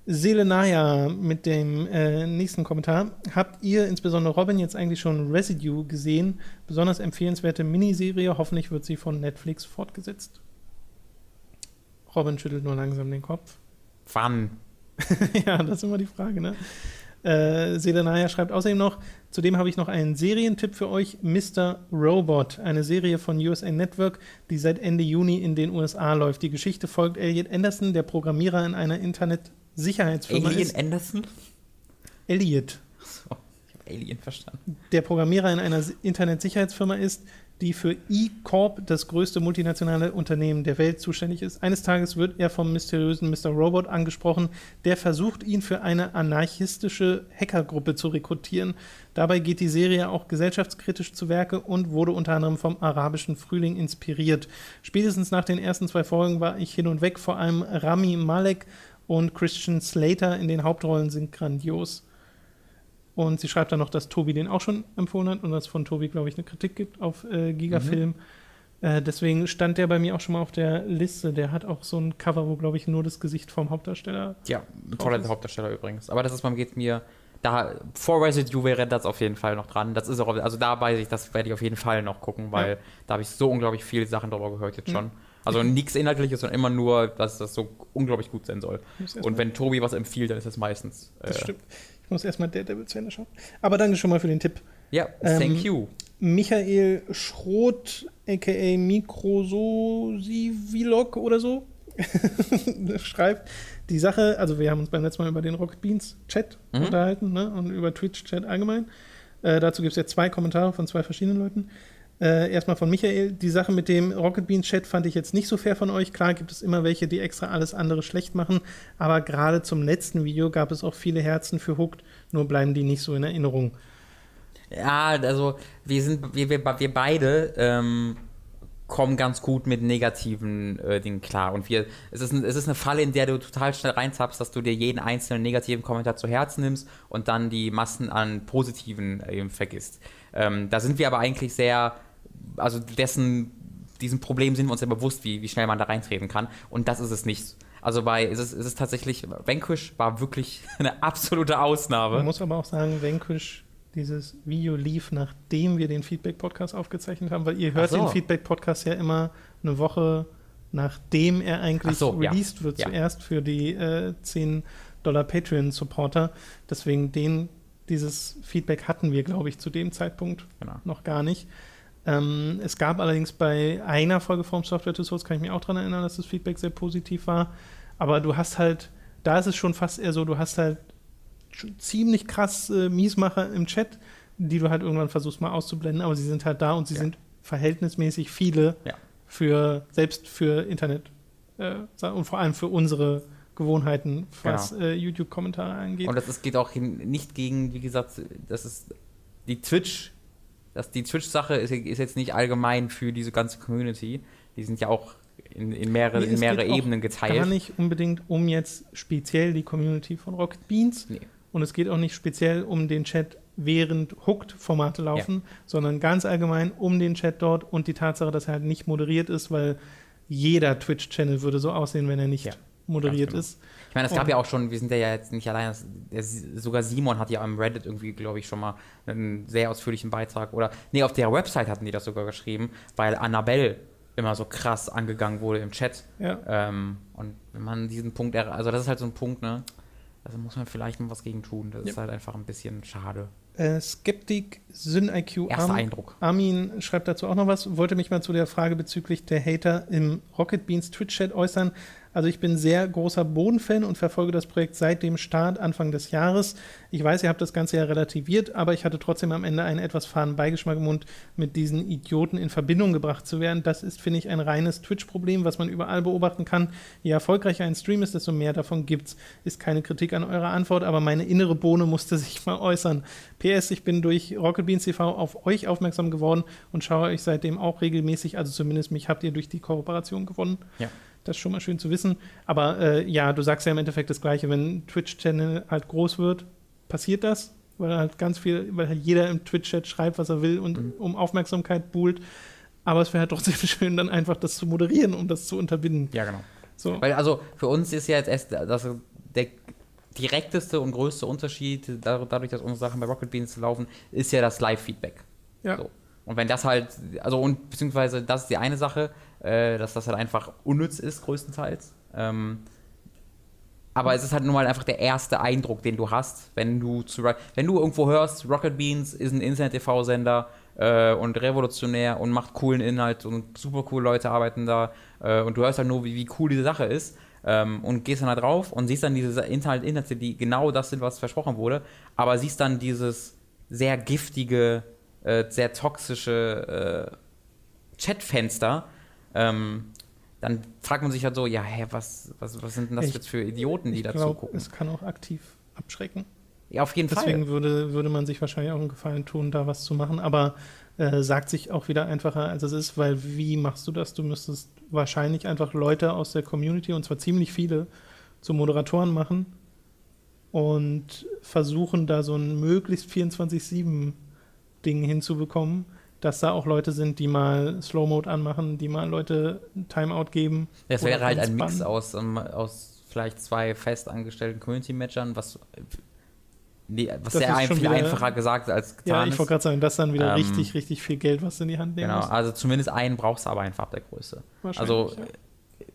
Selenaya mit dem äh, nächsten Kommentar. Habt ihr, insbesondere Robin, jetzt eigentlich schon Residue gesehen? Besonders empfehlenswerte Miniserie. Hoffentlich wird sie von Netflix fortgesetzt. Robin schüttelt nur langsam den Kopf.
Wann?
ja, das ist immer die Frage, ne? Äh, Selenaya schreibt außerdem noch, zudem habe ich noch einen Serientipp für euch, Mr. Robot, eine Serie von USA Network, die seit Ende Juni in den USA läuft. Die Geschichte folgt Elliot Anderson, der Programmierer in einer Internet-Sicherheitsfirma
Alien
ist.
Anderson?
Elliot,
So, ich habe Alien verstanden.
der Programmierer in einer Internet-Sicherheitsfirma ist, die für E-Corp, das größte multinationale Unternehmen der Welt, zuständig ist. Eines Tages wird er vom mysteriösen Mr. Robot angesprochen, der versucht, ihn für eine anarchistische Hackergruppe zu rekrutieren. Dabei geht die Serie auch gesellschaftskritisch zu Werke und wurde unter anderem vom arabischen Frühling inspiriert. Spätestens nach den ersten zwei Folgen war ich hin und weg, vor allem Rami Malek und Christian Slater in den Hauptrollen sind grandios. Und sie schreibt dann noch, dass Tobi den auch schon empfohlen hat und dass von Tobi, glaube ich, eine Kritik gibt auf äh, Gigafilm. Äh, deswegen stand der bei mir auch schon mal auf der Liste. Der hat auch so ein Cover, wo, glaube ich, nur das Gesicht vom Hauptdarsteller.
Ja, ein toller Hauptdarsteller übrigens. Aber das ist, man geht mir, da, vor Residue wäre das auf jeden Fall noch dran. Das ist auch, also da weiß ich, das werde ich auf jeden Fall noch gucken, weil
Ja.
da habe ich so unglaublich viele Sachen drüber gehört jetzt
Mhm.
schon. Also nichts Inhaltliches, sondern immer nur, dass das so unglaublich gut sein soll. Und wenn Tobi was empfiehlt, dann ist das meistens.
das
äh,
stimmt. Ich muss erstmal Daredevil zu Ende schauen. Aber danke schon mal für den Tipp.
Ja,
Ähm,
thank you.
Michael Schroth, a.k.a. Mikrososivilog oder so, schreibt, die Sache, also wir haben uns beim letzten Mal über den Rocket Beans Chat mhm. unterhalten ne, und über Twitch Chat allgemein. Äh, dazu gibt es jetzt zwei Kommentare von zwei verschiedenen Leuten. Äh, erstmal von Michael. Die Sache mit dem Rocket Beans Chat fand ich jetzt nicht so fair von euch. Klar gibt es immer welche, die extra alles andere schlecht machen, aber gerade zum letzten Video gab es auch viele Herzen für Hooked, nur bleiben die nicht so in Erinnerung.
Ja, also wir sind, wir, wir, wir beide ähm, kommen ganz gut mit negativen äh, Dingen klar. Und wir, es ist, ein, es ist eine Falle, in der du total schnell reinzappst, dass du dir jeden einzelnen negativen Kommentar zu Herzen nimmst und dann die Massen an positiven äh, vergisst. Ähm, da sind wir aber eigentlich sehr, also dessen, diesem Problem sind wir uns ja bewusst, wie, wie schnell man da reintreten kann. Und das ist es nicht. Also bei, ist es, ist es tatsächlich, Vanquish war wirklich eine absolute Ausnahme.
Man muss aber auch sagen, Vanquish dieses Video lief, nachdem wir den Feedback-Podcast aufgezeichnet haben, weil ihr hört so. den Feedback-Podcast ja immer eine Woche nachdem er eigentlich so, released ja. wird, ja. zuerst für die äh, 10 Dollar Patreon-Supporter. Deswegen den, dieses Feedback hatten wir, glaube ich, zu dem Zeitpunkt genau. noch gar nicht. Ähm, es gab allerdings bei einer Folge vom Software to Source, kann ich mich auch daran erinnern, dass das Feedback sehr positiv war. Aber du hast halt, da ist es schon fast eher so, du hast halt ziemlich krass äh, Miesmacher im Chat, die du halt irgendwann versuchst mal auszublenden, aber sie sind halt da und sie ja. sind verhältnismäßig viele ja. für, selbst für Internet äh, und vor allem für unsere Gewohnheiten, was genau. äh, YouTube-Kommentare angeht.
Und das ist, geht auch nicht gegen, wie gesagt, das ist die Twitch, dass die Twitch-Sache ist, ist, jetzt nicht allgemein für diese ganze Community. Die sind ja auch in, in mehrere, nee, in mehrere Ebenen geteilt.
Gar nicht unbedingt um jetzt speziell die Community von Rocket Beans. Nee. Und es geht auch nicht speziell um den Chat, während Hooked-Formate laufen, ja. sondern ganz allgemein um den Chat dort und die Tatsache, dass er halt nicht moderiert ist, weil jeder Twitch-Channel würde so aussehen, wenn er nicht ja, moderiert genau. ist.
Ich meine, es gab ja auch schon, wir sind ja jetzt nicht allein, sogar Simon hat ja am Reddit irgendwie, glaube ich, schon mal einen sehr ausführlichen Beitrag oder, nee, auf der Website hatten die das sogar geschrieben, weil Annabelle immer so krass angegangen wurde im Chat. Ja. Ähm, und wenn man diesen Punkt, also das ist halt so ein Punkt, ne? Also muss man vielleicht mal was gegen tun. Das ja. ist halt einfach ein bisschen schade.
Äh, Skeptik SynIQ
Erster Arm, Eindruck.
Armin schreibt dazu auch noch was. Wollte mich mal zu der Frage bezüglich der Hater im Rocket Beans Twitch-Chat äußern. Also ich bin sehr großer Bodenfan und verfolge das Projekt seit dem Start Anfang des Jahres. Ich weiß, ihr habt das Ganze ja relativiert, aber ich hatte trotzdem am Ende einen etwas faden Beigeschmack im Mund, mit diesen Idioten in Verbindung gebracht zu werden. Das ist, finde ich, ein reines Twitch-Problem, was man überall beobachten kann. Je erfolgreicher ein Stream ist, desto mehr davon gibt's. Ist keine Kritik an eurer Antwort, aber meine innere Bohne musste sich mal äußern. PS, ich bin durch Rocket Beans TV auf euch aufmerksam geworden und schaue euch seitdem auch regelmäßig, also zumindest mich habt ihr durch die Kooperation gewonnen. Ja. Das ist schon mal schön zu wissen. Aber äh, ja, du sagst ja im Endeffekt das Gleiche. Wenn Twitch-Channel halt groß wird, passiert das, weil halt ganz viel, weil halt jeder im Twitch-Chat schreibt, was er will und mhm. um Aufmerksamkeit buhlt. Aber es wäre halt trotzdem schön, dann einfach das zu moderieren, um das zu unterbinden.
Ja, genau. So. Weil also für uns ist ja jetzt erst das, der direkteste und größte Unterschied, dadurch, dass unsere Sachen bei Rocket Beans laufen, ist ja das Live-Feedback. Ja. So. Und wenn das halt, also und beziehungsweise das ist die eine Sache, äh, dass das halt einfach unnütz ist, größtenteils. Ähm, aber es ist halt nun mal einfach der erste Eindruck, den du hast, wenn du zu, wenn du irgendwo hörst, Rocket Beans ist ein Internet-TV-Sender äh, und revolutionär und macht coolen Inhalt und super coole Leute arbeiten da äh, und du hörst halt nur, wie, wie cool diese Sache ist ähm, und gehst dann da drauf und siehst dann diese Inhalt, Inhalte, die genau das sind, was versprochen wurde, aber siehst dann dieses sehr giftige, äh, sehr toxische äh, Chatfenster, ähm, dann fragt man sich halt so, ja, hä, was, was, was sind denn das ich, jetzt für Idioten, die dazu glaub, gucken?
Es kann auch aktiv abschrecken.
Ja, auf jeden
Deswegen
Fall.
Deswegen würde, würde man sich wahrscheinlich auch einen Gefallen tun, da was zu machen, aber äh, sagt sich auch wieder einfacher, als es ist, weil wie machst du das? Du müsstest wahrscheinlich einfach Leute aus der Community, und zwar ziemlich viele, zu Moderatoren machen und versuchen, da so ein möglichst 24-7-Ding hinzubekommen dass da auch Leute sind, die mal Slow Mode anmachen, die mal Leute Timeout geben.
Das wäre halt ein Mix aus, um, aus vielleicht zwei festangestellten Community-Matchern, was, nee, was sehr ein, viel wieder, einfacher gesagt als getan
Ja, ich wollte gerade sagen, das ist dann wieder ähm, richtig, richtig viel Geld, was du in die Hand nehmen
Genau, musst. also zumindest einen brauchst du aber einfach der Größe. Also ja.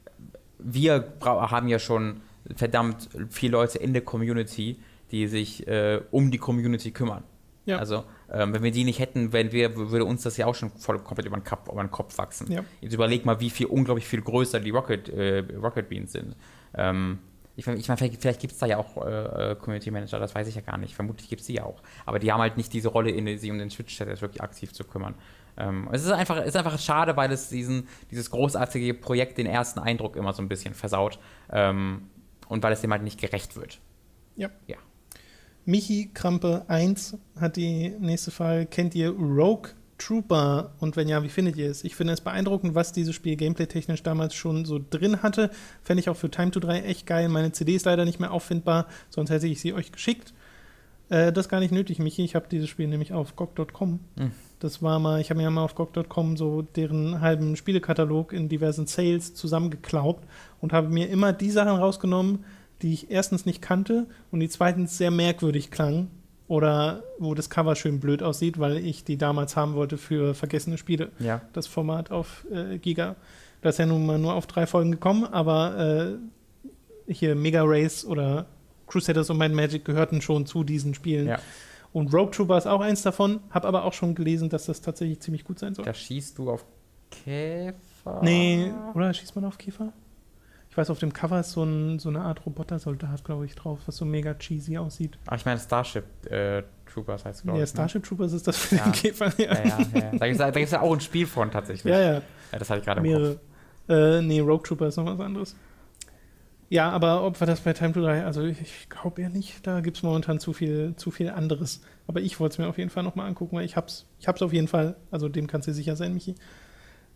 wir haben ja schon verdammt viele Leute in der Community, die sich äh, um die Community kümmern.
Ja.
Also, ähm, wenn wir die nicht hätten, wenn wir, würde uns das ja auch schon voll komplett über den, Kopf, über den Kopf wachsen.
Ja.
Jetzt überleg mal, wie viel unglaublich viel größer die Rocket, äh, Rocket Beans sind. Ähm, ich meine, ich mein, vielleicht, vielleicht gibt es da ja auch äh, äh, Community Manager, das weiß ich ja gar nicht. Vermutlich gibt es die ja auch. Aber die haben halt nicht diese Rolle, in sich um den Twitch-Chat jetzt wirklich aktiv zu kümmern. Ähm, es ist einfach, ist einfach schade, weil es diesen, dieses großartige Projekt den ersten Eindruck immer so ein bisschen versaut. Ähm, und weil es dem halt nicht gerecht wird.
Ja.
Ja.
Michi Krampe 1 hat die nächste Frage. Kennt ihr Rogue Trooper? Und wenn ja, wie findet ihr es? Ich finde es beeindruckend, was dieses Spiel gameplay-technisch damals schon so drin hatte. Fände ich auch für Time to 3 echt geil. Meine CD ist leider nicht mehr auffindbar, sonst hätte ich sie euch geschickt. Äh, das ist gar nicht nötig, Michi. Ich habe dieses Spiel nämlich auf GOG.com.
Hm.
Das war mal, ich habe mir mal auf GOG.com so deren halben Spielekatalog in diversen Sales zusammengeklaubt und habe mir immer die Sachen rausgenommen, die ich erstens nicht kannte und die zweitens sehr merkwürdig klangen oder wo das Cover schön blöd aussieht, weil ich die damals haben wollte für vergessene Spiele.
Ja.
Das Format auf äh, Giga. Das ist ja nun mal nur auf drei Folgen gekommen, aber äh, hier Mega Race oder Crusaders und Might and Magic gehörten schon zu diesen Spielen.
Ja.
Und Rogue Trooper ist auch eins davon, habe aber auch schon gelesen, dass das tatsächlich ziemlich gut sein soll.
Da schießt du auf Käfer.
Nee, oder schießt man auf Käfer? Ich weiß, auf dem Cover ist so, ein, so eine Art Robotersoldat, glaube ich, drauf, was so mega cheesy aussieht.
Ach, ich meine Starship äh, Troopers heißt es, glaube
Ja,
ich. ne?
Starship Troopers ist das für
Ja.
den Käfer. Ja,
Ja, ja, ja. Da gibt es ja auch ein Spiel von tatsächlich.
ja. ja.
Ja, das hatte ich gerade im Kopf.
mehrere. Äh, nee, Rogue Trooper ist noch was anderes. Ja, aber ob wir das bei Time to 3, also ich, ich glaube ja nicht, da gibt es momentan zu viel, zu viel anderes. Aber ich wollte es mir auf jeden Fall nochmal angucken, weil ich hab's, ich hab's auf jeden Fall, also dem kannst du sicher sein, Michi.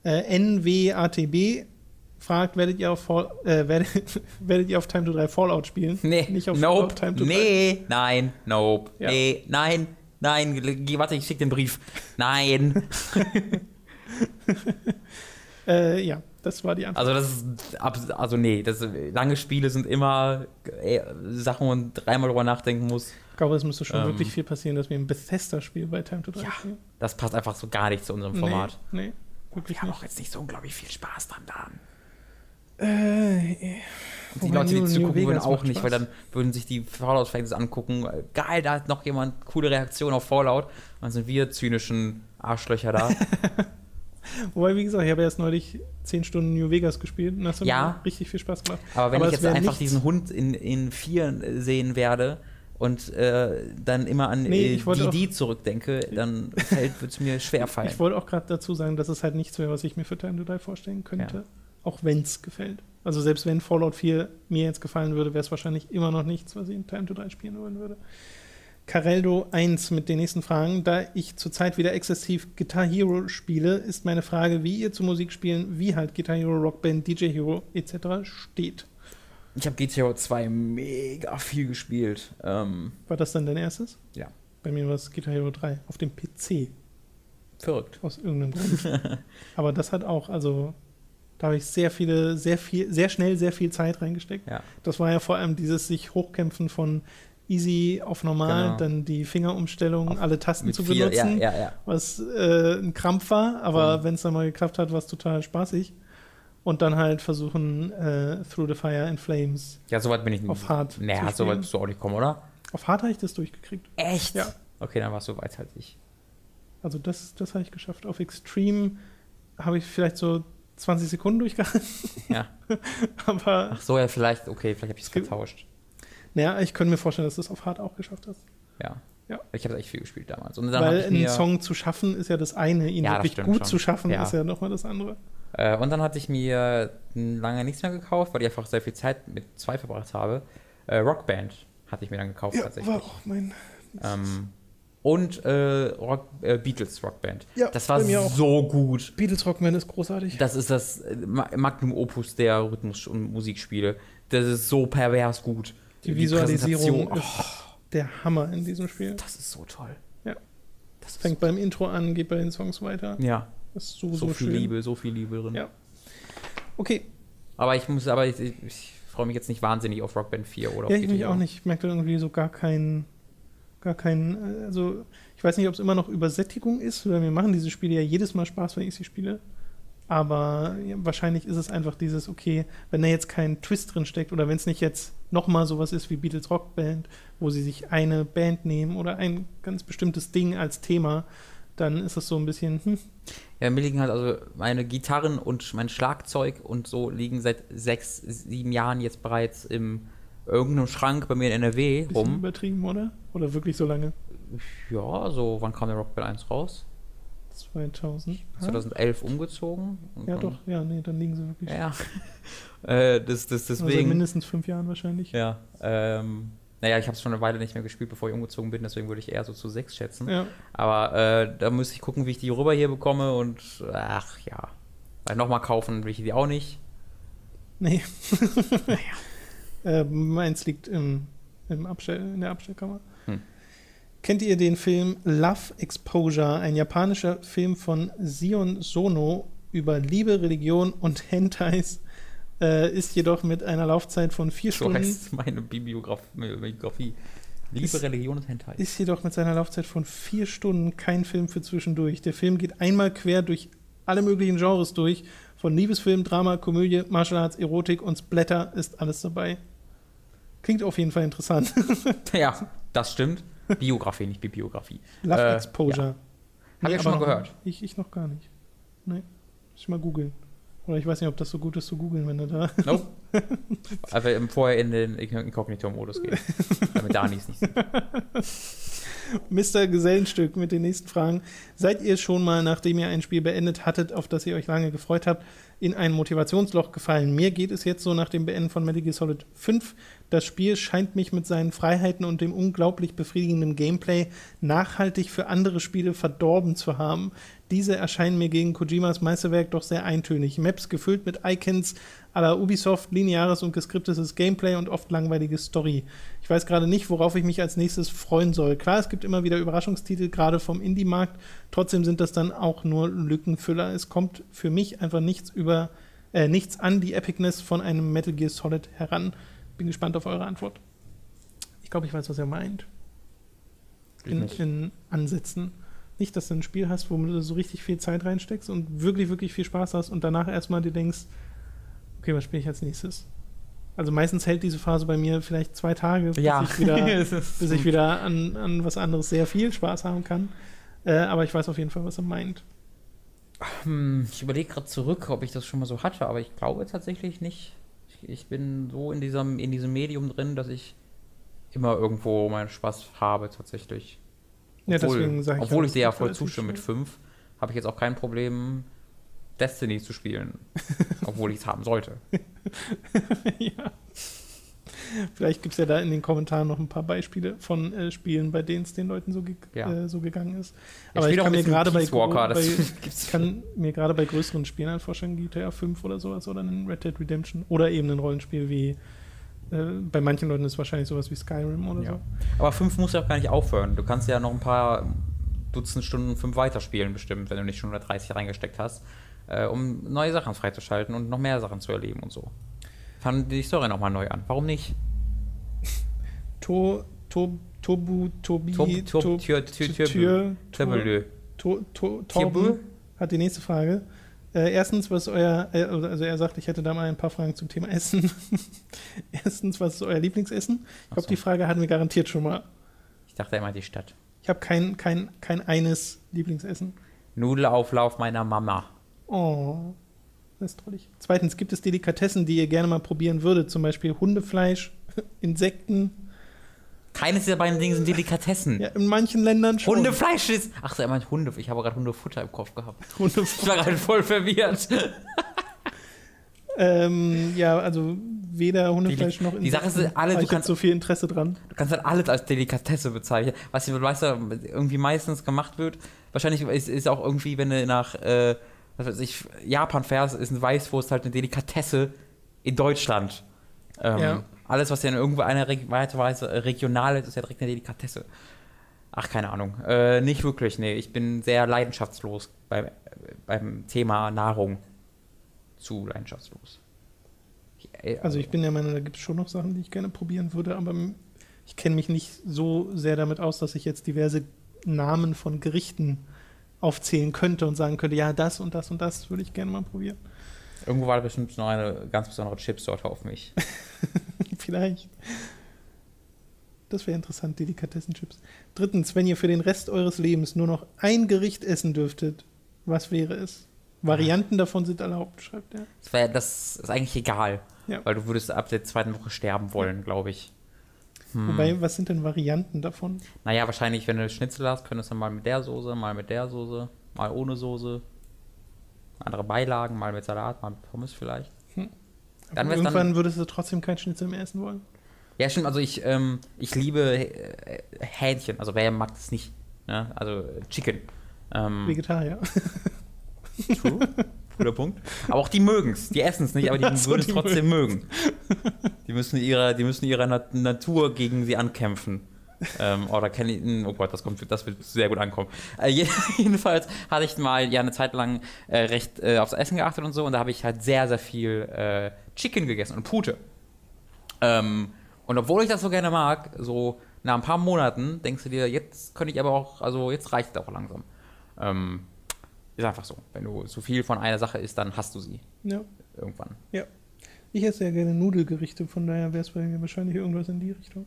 Äh, NWATB fragt, werdet ihr auf Fall, äh, werdet, werdet ihr auf Time to 3 Fallout spielen?
Nee,
Nicht auf,
nope,
auf Time to 3.
nee, nein, nope,
Ja.
nee, nein, nein, warte, ich schick den Brief. Nein.
Äh, ja, das war die Antwort.
Also das ist, also nee, das, lange Spiele sind immer äh, Sachen, wo man dreimal drüber nachdenken muss.
ich glaube, es müsste schon
ähm,
wirklich viel passieren, dass wir ein Bethesda-Spiel bei Time to 3
Ja,
spielen.
Das passt einfach so gar nicht zu unserem Format.
Nee, nee wirklich
Wir haben
nicht.
auch jetzt nicht so unglaublich viel Spaß dran da.
Äh,
Und die Leute, die zugucken würden, auch nicht, weil
Spaß.
dann würden sich die Fallout-Fans angucken. Geil, da hat noch jemand coole Reaktion auf Fallout. Und dann sind wir zynischen Arschlöcher da.
Wobei, wie gesagt, ich habe erst neulich 10 Stunden New Vegas gespielt und das hat
Ja.
mir richtig viel Spaß gemacht.
Aber wenn
Aber
ich jetzt einfach
nichts-
diesen Hund in, in vier sehen werde und äh, dann immer an
Nee,
äh, die zurückdenke, dann wird es mir schwer fallen.
Ich wollte auch gerade dazu sagen, dass es halt nichts wäre, was ich mir für Time to Die vorstellen könnte. Auch wenn es gefällt. Also selbst wenn Fallout 4 mir jetzt gefallen würde, wäre es wahrscheinlich immer noch nichts, was ich in Time to Die spielen wollen würde. Careldo 1 mit den nächsten Fragen. Da ich zurzeit wieder exzessiv Guitar Hero spiele, ist meine Frage, wie ihr zu Musikspielen wie halt Guitar Hero, Rockband, DJ Hero etc. steht.
Ich habe GTA 2 mega viel gespielt. Ähm,
War das dann dein erstes?
Ja.
Bei mir war es Guitar Hero 3 auf dem PC.
verrückt.
Aus irgendeinem Grund. Aber das hat auch, also da habe ich sehr viele, sehr viel, sehr schnell sehr viel Zeit reingesteckt.
Ja.
Das war ja vor allem dieses sich hochkämpfen von easy auf normal,
Genau.
dann die Fingerumstellung,
Auf-
alle Tasten zu
vier,
benutzen,
ja, ja,
was äh, ein Krampf war, aber
Mhm.
wenn es dann mal geklappt hat, war es total spaßig. Und dann halt versuchen, äh, Through the Fire and Flames
Ja, soweit bin ich nicht.
auf Hard
Naja,
zu
so weit
spielen.
bist du auch nicht kommen, oder?
Auf Hard habe ich das durchgekriegt.
Echt?
Ja.
Okay, dann warst du weiter als ich.
Also das, das habe ich geschafft. Auf Extreme habe ich vielleicht so 20 Sekunden durchgehalten.
Ja.
Aber
Ach so, ja, vielleicht, okay, vielleicht habe ich es vertauscht.
naja, ich könnte mir vorstellen, dass du es auf Hard auch geschafft hast.
Ja.
Ja.
Ich habe echt viel gespielt damals.
Weil einen Song zu schaffen ist ja das eine, ihn
Ja,
wirklich gut
schon.
zu schaffen
Ja.
ist ja nochmal das andere.
äh, und dann hatte ich mir lange nichts mehr gekauft, weil ich einfach sehr viel Zeit mit zwei verbracht habe. Äh, Rockband hatte ich mir dann gekauft tatsächlich.
war auch mein.
Ähm, und äh, Rock, äh, Beatles Rockband.
Ja,
das war so gut.
Beatles Rockman ist großartig.
Das ist das äh, Ma- Magnum Opus der Rhythmus- und Musikspiele. Das ist so pervers gut.
Die Visualisierung
Präsentation,
ist
oh,
der Hammer in diesem Spiel.
das ist so toll.
Ja.
Das
Fängt beim Intro an, geht bei den Songs weiter.
ja,
Das ist so,
so,
so,
viel
schön.
Liebe, so viel Liebe drin.
Ja. Okay,
Aber ich muss, aber ich, ich, ich freue mich jetzt nicht wahnsinnig auf Rockband 4 oder
ja,
auf
ich mich
GTA.
auch nicht. Ich merke irgendwie so gar keinen, gar keinen, äh, also ich weiß nicht, ob es immer noch Übersättigung ist, weil mir machen diese Spiele ja jedes Mal Spaß, wenn ich sie spiele. Aber ja, wahrscheinlich ist es einfach dieses, okay, wenn da jetzt kein Twist drin steckt oder wenn es nicht jetzt nochmal sowas ist wie Beatles Rockband, wo sie sich eine Band nehmen oder ein ganz bestimmtes Ding als Thema, dann ist es so ein bisschen, hm,
Ja, mir liegen halt also meine Gitarren und mein Schlagzeug und so liegen seit sechs, sieben Jahren jetzt bereits im irgendeinem Schrank bei mir in NRW
bisschen
rum.
übertrieben, oder? Oder wirklich so lange?
Ja, so wann kam der Rockband 1 raus?
2000. Ah,
2011 umgezogen.
Ja, doch, ja, nee, dann liegen sie wirklich.
Ja. äh, das, das,
Also
deswegen.
mindestens fünf Jahren wahrscheinlich.
Ja, ähm, naja, ich habe es schon eine Weile nicht mehr gespielt, bevor ich umgezogen bin, deswegen würde ich eher so zu sechs schätzen.
Ja.
Aber äh, da müsste ich gucken, wie ich die rüber hier bekomme und ach ja. Weil nochmal kaufen will ich die auch nicht.
Nee. äh, meins liegt im, im Abstell, in der Abstellkammer.
Hm.
Kennt ihr den Film Love Exposure, ein japanischer Film von Sion Sono über Liebe, Religion und Hentais? Äh, ist jedoch mit einer Laufzeit von vier
So
Stunden.
heißt meine Bibliograf Bibliografie. Liebe,
Ist-
Religion und Hentai.
Ist jedoch mit seiner Laufzeit von vier Stunden kein Film für zwischendurch. Der Film geht einmal quer durch alle möglichen Genres durch. Von Liebesfilm, Drama, Komödie, Martial Arts, Erotik und Splatter ist alles dabei. Klingt auf jeden Fall interessant.
ja, das stimmt. Biografie, nicht Bibliografie.
Love
Äh,
Exposure.
Hab ich
aber
schon mal gehört.
Ich, ich noch gar nicht. Nee. Muss ich mal googeln. Oder ich weiß nicht, ob das so gut ist zu googeln, wenn du da.
Nope. Im- vorher in den Inkognito-Modus gehen. damit Danis nicht sieht.
Mr. Gesellenstück mit den nächsten Fragen. Seid ihr schon mal, nachdem ihr ein Spiel beendet hattet, auf das ihr euch lange gefreut habt, in ein Motivationsloch gefallen? Mir geht es jetzt so nach dem Beenden von Metal Gear Solid 5. Das Spiel scheint mich mit seinen Freiheiten und dem unglaublich befriedigenden Gameplay nachhaltig für andere Spiele verdorben zu haben. Diese erscheinen mir gegen Kojimas Meisterwerk doch sehr eintönig. Maps gefüllt mit Icons la Ubisoft, lineares und geskriptetes Gameplay und oft langweilige Story. Ich weiß gerade nicht, worauf ich mich als nächstes freuen soll. Klar, es gibt immer wieder Überraschungstitel, gerade vom Indie-Markt. Trotzdem sind das dann auch nur Lückenfüller. Es kommt für mich einfach nichts über, äh, nichts an die Epicness von einem Metal Gear Solid heran. Bin gespannt auf eure Antwort. Ich glaube, ich weiß, was er meint. In, in Ansätzen. Nicht, dass du ein Spiel hast, wo du so richtig viel Zeit reinsteckst und wirklich, wirklich viel Spaß hast und danach erstmal dir denkst, okay, was spiele ich als nächstes? Also meistens hält diese Phase bei mir vielleicht zwei Tage, bis
Ja,
ich wieder, bis ich wieder an, an was anderes sehr viel Spaß haben kann. Äh, aber ich weiß auf jeden Fall, was er meint.
Hm, ich überlege gerade zurück, ob ich das schon mal so hatte, aber ich glaube tatsächlich nicht. Ich, ich bin so in diesem, in diesem Medium drin, dass ich immer irgendwo meinen Spaß habe, tatsächlich.
Ja,
Obwohl,
deswegen sage ich
obwohl
ja,
ich dir ja voll zustimme mit
schnell.
5, habe ich jetzt auch kein Problem, Destiny zu spielen. obwohl ich es haben sollte.
ja. Vielleicht gibt es ja da in den Kommentaren noch ein paar Beispiele von äh, Spielen, bei denen es den Leuten so, ge
Ja.
äh, so gegangen ist.
Ich
Aber ich
auch
kann mir gerade bei,
Walker,
bei, ich kann mir gerade bei größeren Spielen halt vorstellen, GTA 5 oder sowas oder ein Red Dead Redemption oder eben ein Rollenspiel wie äh, bei manchen Leuten ist es wahrscheinlich sowas wie Skyrim oder
Ja.
so.
Aber 5 muss ja auch gar nicht aufhören. Du kannst ja noch ein paar Dutzend Stunden 5 weiterspielen, bestimmt, wenn du nicht schon 130 reingesteckt hast, äh, um neue Sachen freizuschalten und noch mehr Sachen zu erleben und so. Fangen die Story nochmal neu an. Warum nicht?
To, to, Tobu, Tobi,
Tob, Tob,
To-
Tür, Tür,
Tür,
Tür,
Tür, to,
Tierbö?
Torben hat die nächste Frage. Äh, erstens, was euer, äh, also er sagt, ich hätte da mal ein paar Fragen zum Thema Essen. erstens, was ist euer Lieblingsessen? Ich glaube,
so.
die Frage hatten wir garantiert schon mal.
Ich dachte, er meint die Stadt.
Ich habe kein, kein, kein eines Lieblingsessen.
Nudelauflauf meiner Mama.
Oh, das ist trollig. Zweitens, gibt es Delikatessen, die ihr gerne mal probieren würdet? Zum Beispiel Hundefleisch, Insekten.
Keines dieser beiden Dinge sind Delikatessen.
Ja, in manchen Ländern schon.
Hundefleisch ist. Ach so, er meint Hunde. Ich habe gerade Hundefutter im Kopf gehabt.
Hundefleisch.
Ich war gerade voll verwirrt.
Ähm, ja, also weder Hundefleisch noch
die Sache ist, alle- du kannst-
so viel Interesse dran.
Du kannst halt alles als Delikatesse bezeichnen. Was weißt du, irgendwie meistens gemacht wird. Wahrscheinlich ist, ist auch irgendwie, wenn du nach äh, was weiß ich, Japan fährst, ist ein Weißwurst halt eine Delikatesse in Deutschland. Ähm,
Ja.
Alles, was ja in irgendwo einer Re Weise regional ist, ist ja direkt eine Delikatesse. Ach, keine Ahnung. Äh, nicht wirklich, nee. Ich bin sehr leidenschaftslos beim, beim Thema Nahrung. Zu leidenschaftslos. Ich, äh,
Also ich bin der Meinung, da gibt es schon noch Sachen, die ich gerne probieren würde, aber ich kenne mich nicht so sehr damit aus, dass ich jetzt diverse Namen von Gerichten aufzählen könnte und sagen könnte, ja, das und das und das würde ich gerne mal probieren.
Irgendwo war da bestimmt noch eine ganz besondere Chipsorte auf mich.
Vielleicht. Das wäre interessant, Delikatessenchips. Drittens, wenn ihr für den Rest eures Lebens nur noch ein Gericht essen dürftet, was wäre es? Varianten davon sind erlaubt, schreibt er.
Das, wär, das ist eigentlich egal,
Ja.
weil du würdest ab der zweiten Woche sterben wollen, glaube ich. Hm.
Wobei, was sind denn Varianten davon?
Naja, wahrscheinlich, wenn du Schnitzel hast, könntest du mal mit der Soße, mal mit der Soße, mal ohne Soße. Andere Beilagen, mal mit Salat, mal mit Pommes vielleicht.
Hm.
Dann
Irgendwann
dann,
würdest du trotzdem kein Schnitzel mehr essen wollen.
ja, stimmt, also ich, ähm, ich liebe äh, Hähnchen, also wer mag das nicht? Ne? Also Chicken. Ähm,
Vegetarier.
True. Guter Punkt. Aber auch die mögen es. Die essen es nicht, aber die
Ach so,
würden es trotzdem mögen. Die müssen ihrer, die müssen ihrer Nat Natur gegen sie ankämpfen. ähm, oder kenne ich, oh Gott, das, kommt, das wird sehr gut ankommen. Äh, je- jedenfalls hatte ich mal ja eine Zeit lang äh, recht äh, aufs Essen geachtet und so und da habe ich halt sehr, sehr viel äh, Chicken gegessen und Pute. Ähm, und obwohl ich das so gerne mag, so nach ein paar Monaten denkst du dir, jetzt könnte ich aber auch, also jetzt reicht es auch langsam. Ähm, ist einfach so. Wenn du zu viel von einer Sache isst, dann hast du sie
Ja.
irgendwann.
Ich esse ja gerne Nudelgerichte, von daher wäre es bei mir wahrscheinlich irgendwas in die Richtung.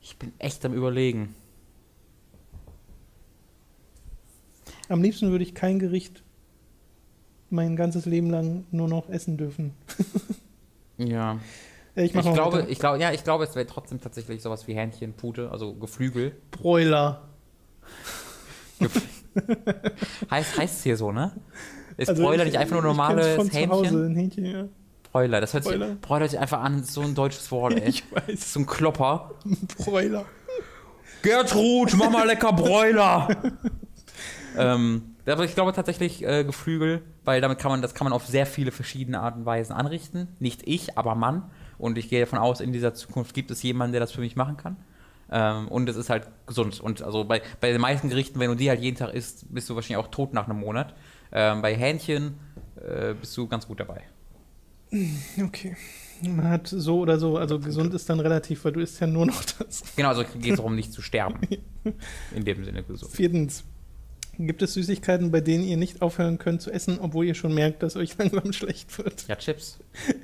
Ich bin echt am überlegen.
Am liebsten würde ich kein Gericht mein ganzes Leben lang nur noch essen dürfen.
Ja.
Ich,
Ich, glaube,
weiter.
ich glaube, ja, ich glaube, es wäre trotzdem tatsächlich sowas wie Hähnchen, Pute, also Geflügel.
Broiler.
Gef heißt heißt es hier so, ne? Ist
Also
Broiler
ich-
nicht einfach nur normales
von zu
Hähnchen?
Hause, ein Hähnchen, ja.
Broiler, das hört sich,
Broiler.
Broiler hört sich einfach an, so ein deutsches Wort, ey.
Ich weiß.
so ein Klopper.
Broiler.
Gertrud, mach mal lecker Broiler. ähm, aber ich glaube tatsächlich äh, Geflügel, weil damit kann man, das kann man auf sehr viele verschiedene Arten und Weisen anrichten. Nicht ich, aber Mann. Und ich gehe davon aus, in dieser Zukunft gibt es jemanden, der das für mich machen kann. Ähm, und es ist halt gesund. Und also bei, bei den meisten Gerichten, wenn du die halt jeden Tag isst, bist du wahrscheinlich auch tot nach einem Monat. Ähm, bei Hähnchen äh, bist du ganz gut dabei.
Okay. Man hat so oder so, also gesund ist dann relativ, weil du isst ja nur noch das.
Genau, also geht es darum, nicht zu sterben. In dem Sinne gesund.
Viertens. Gibt es Süßigkeiten, bei denen ihr nicht aufhören könnt zu essen, obwohl ihr schon merkt, dass euch langsam schlecht wird?
Ja, Chips.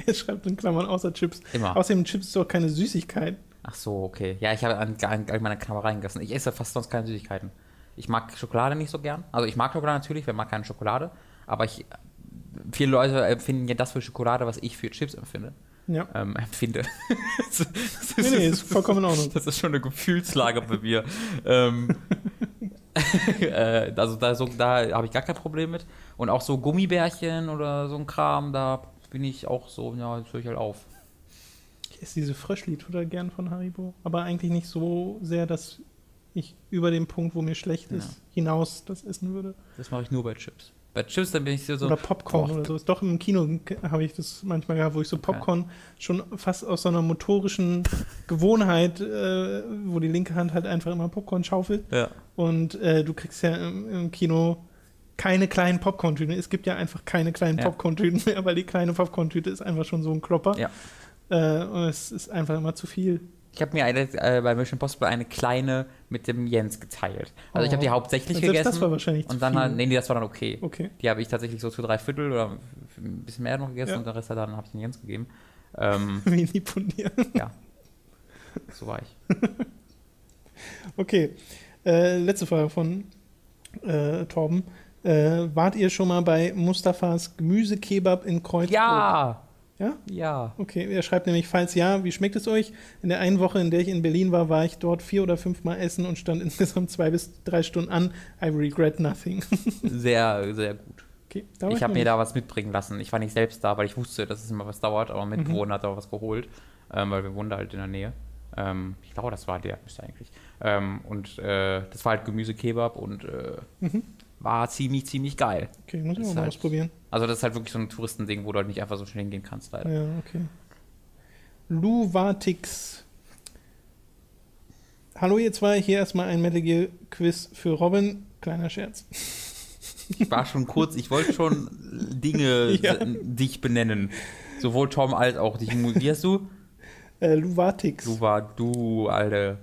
Er schreibt in Klammern außer Chips.
Immer.
Außerdem Chips ist doch keine Süßigkeit.
Ach so, okay. Ja, ich habe an, an, an meine Knabbereien gegessen. Ich esse fast sonst keine Süßigkeiten. Ich mag Schokolade nicht so gern. Also ich mag Schokolade natürlich, wer mag keine Schokolade. Aber ich, viele Leute empfinden ja das für Schokolade, was ich für Chips empfinde.
Ja.
Ähm, empfinde. das, das
Nee, nee, ist vollkommen in Ordnung.
Das ist schon eine Gefühlslage bei mir. ähm, äh, also da, so, da habe ich gar kein Problem mit. Und auch so Gummibärchen oder so ein Kram, da bin ich auch so, ja, jetzt höre ich halt auf.
Ich esse diese Fröschli total gern von Haribo. Aber eigentlich nicht so sehr, dass ich über den Punkt, wo mir schlecht ist,
Ja.
hinaus das essen würde.
Das mache ich nur bei Chips. Bei Chips, dann bin ich so,
oder Popcorn
boah,
oder so. Ist doch im Kino habe ich das manchmal gehabt, wo ich so Popcorn schon fast aus so einer motorischen Gewohnheit, äh, wo die linke Hand halt einfach immer Popcorn schaufelt.
Ja.
Und äh, du kriegst ja im, im Kino keine kleinen Popcorn-Tüten. Es gibt ja einfach keine kleinen
Ja.
Popcorn-Tüten mehr, weil die kleine Popcorn-Tüte ist einfach schon so ein Klopper.
Ja.
Äh, und es ist einfach immer zu viel.
Ich habe mir eine, äh, bei Mission Impossible eine kleine mit dem Jens geteilt. Also ich habe die
Oh.
hauptsächlich
Selbst
gegessen.
das war wahrscheinlich
und dann halt, nee, nee, das war dann okay.
Okay.
Die habe ich tatsächlich so zu drei Viertel oder ein bisschen mehr noch gegessen
Ja.
und der Rest hat dann habe ich den Jens gegeben. Ähm,
Wie dir.
ja. So war ich.
Okay. Äh, letzte Frage von äh, Torben. Äh, wart ihr schon mal bei Mustafas Gemüsekebab in Kreuzburg?
Ja!
Ja?
Ja.
Okay, er schreibt nämlich, falls ja, wie schmeckt es euch? In der einen Woche, in der ich in Berlin war, war ich dort vier oder fünf Mal essen und stand insgesamt zwei bis drei Stunden an. I regret nothing.
Sehr, sehr gut.
Okay, da
Ich habe mir da was mitbringen lassen. Ich war nicht selbst da, weil ich wusste, dass es immer was dauert, aber mein
Mhm.
Mitbewohner hat auch was geholt, ähm, weil wir wohnen da halt in der Nähe. Ähm, ich glaube, das war der, müsste eigentlich. Ähm, und äh, das war halt Gemüsekebab und äh,
Mhm.
War ziemlich, ziemlich geil.
Okay, muss ich
Ist
auch mal
halt-
ausprobieren.
Also das ist halt wirklich so ein Touristending, wo du halt nicht einfach so schnell hingehen kannst, leider.
Ja, okay. Luvatix. Hallo ihr zwei, hier erstmal ein Metal Gear Quiz für Robin. Kleiner Scherz.
Ich war schon kurz, ich wollte schon Dinge
Ja.
dich benennen. Sowohl Tom als auch dich. Wie heißt du?
Äh, Luvatix.
Du war du, Alter.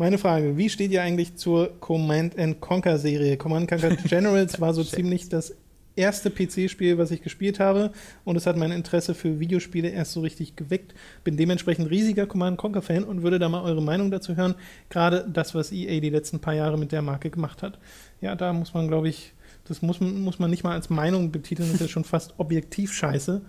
Meine Frage, wie steht ihr eigentlich zur Command Conquer Serie? Command Conquer Generals war so ziemlich das erste PC-Spiel, was ich gespielt habe und es hat mein Interesse für Videospiele erst so richtig geweckt. Bin dementsprechend riesiger Command Conquer Fan und würde da mal eure Meinung dazu hören. Gerade das, was EA die letzten paar Jahre mit der Marke gemacht hat. Ja, da muss man, glaube ich, das muss, muss man nicht mal als Meinung betiteln, das ist ja schon fast objektiv scheiße,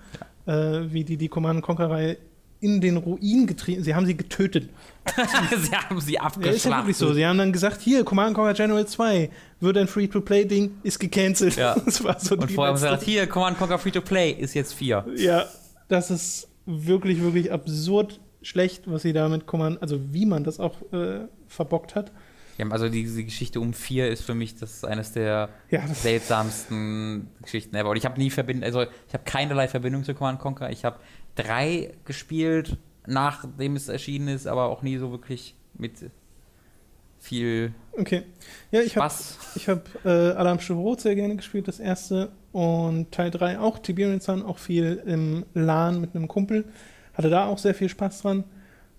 äh, wie die die Command Conquer Reihe in den Ruin getrieben. Sie haben sie getötet.
sie haben sie abgeschlachtet. Ja,
ist ja wirklich so. Sie haben dann gesagt, hier, Command Conquer General 2 wird ein Free-to-Play-Ding, ist gecancelt.
Ja. Das war so Und vorher haben sie gesagt, hier, Command Conquer Free-to-Play ist jetzt 4.
Ja, das ist wirklich, wirklich absurd schlecht, was sie damit Command, also wie man das auch äh, verbockt hat.
Ja, also diese Geschichte um 4 ist für mich das eines der ja, seltsamsten Geschichten ever. Und ich habe nie Verbindung, also ich habe keinerlei Verbindung zu Command Conquer. Ich habe 3 gespielt, nachdem es erschienen ist, aber auch nie so wirklich mit viel
okay. ja, ich Spaß. Hab, ich habe äh, Alarm Rot sehr gerne gespielt, das erste. Und Teil 3 auch, Tiberian Sun, auch viel im LAN mit einem Kumpel. Hatte da auch sehr viel Spaß dran.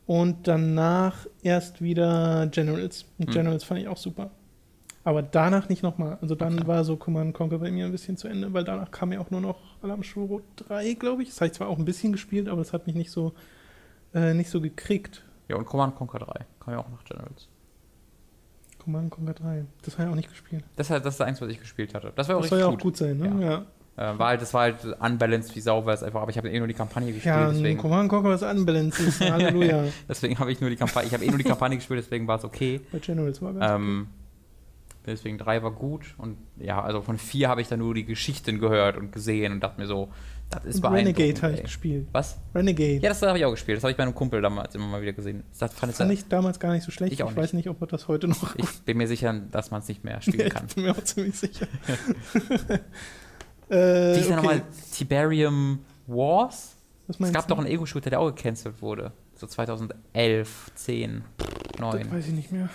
Und danach erst wieder Generals. Und hm. Generals fand ich auch super. Aber danach nicht nochmal. Also dann okay. war so Command Conquer bei mir ein bisschen zu Ende, weil danach kam ja auch nur noch Alarm Rot 3, glaube ich. Das habe ich zwar auch ein bisschen gespielt, aber das hat mich nicht so, äh, nicht so gekriegt.
Ja, und Command Conquer 3 kam ja auch nach Generals.
Command Conquer 3. Das habe ich auch nicht gespielt.
Das, das ist das eins, was ich gespielt hatte. Das, war
das soll ja auch gut sein, ne?
Ja. ja. Äh, war halt, das war halt unbalanced wie Sau, weil es einfach, aber ich habe eh nur die Kampagne gespielt. Ja,
deswegen. Command Conquer ist unbalanced, Halleluja.
deswegen habe ich nur die Kampagne, ich habe eh nur die Kampagne gespielt, deswegen war es okay.
Bei Generals war ganz
ähm, okay. Deswegen 3 war gut und ja, also von 4 habe ich dann nur die Geschichten gehört und gesehen und dachte mir so, das ist.
Renegade habe ich gespielt.
Was?
Renegade.
Ja, das habe ich auch gespielt. Das habe ich bei einem Kumpel damals immer mal wieder gesehen.
Das fand, fand ich damals gar nicht so schlecht. Ich, ich weiß nicht, ob man das heute noch.
Ich bin mir sicher, dass man es nicht mehr spielen kann.
ich bin mir auch ziemlich sicher.
äh, Wie ist okay. nochmal Tiberium Wars? es gab du? doch einen Ego-Shooter, der auch gecancelt wurde. So 2011, 10, 9.
Das weiß ich nicht mehr.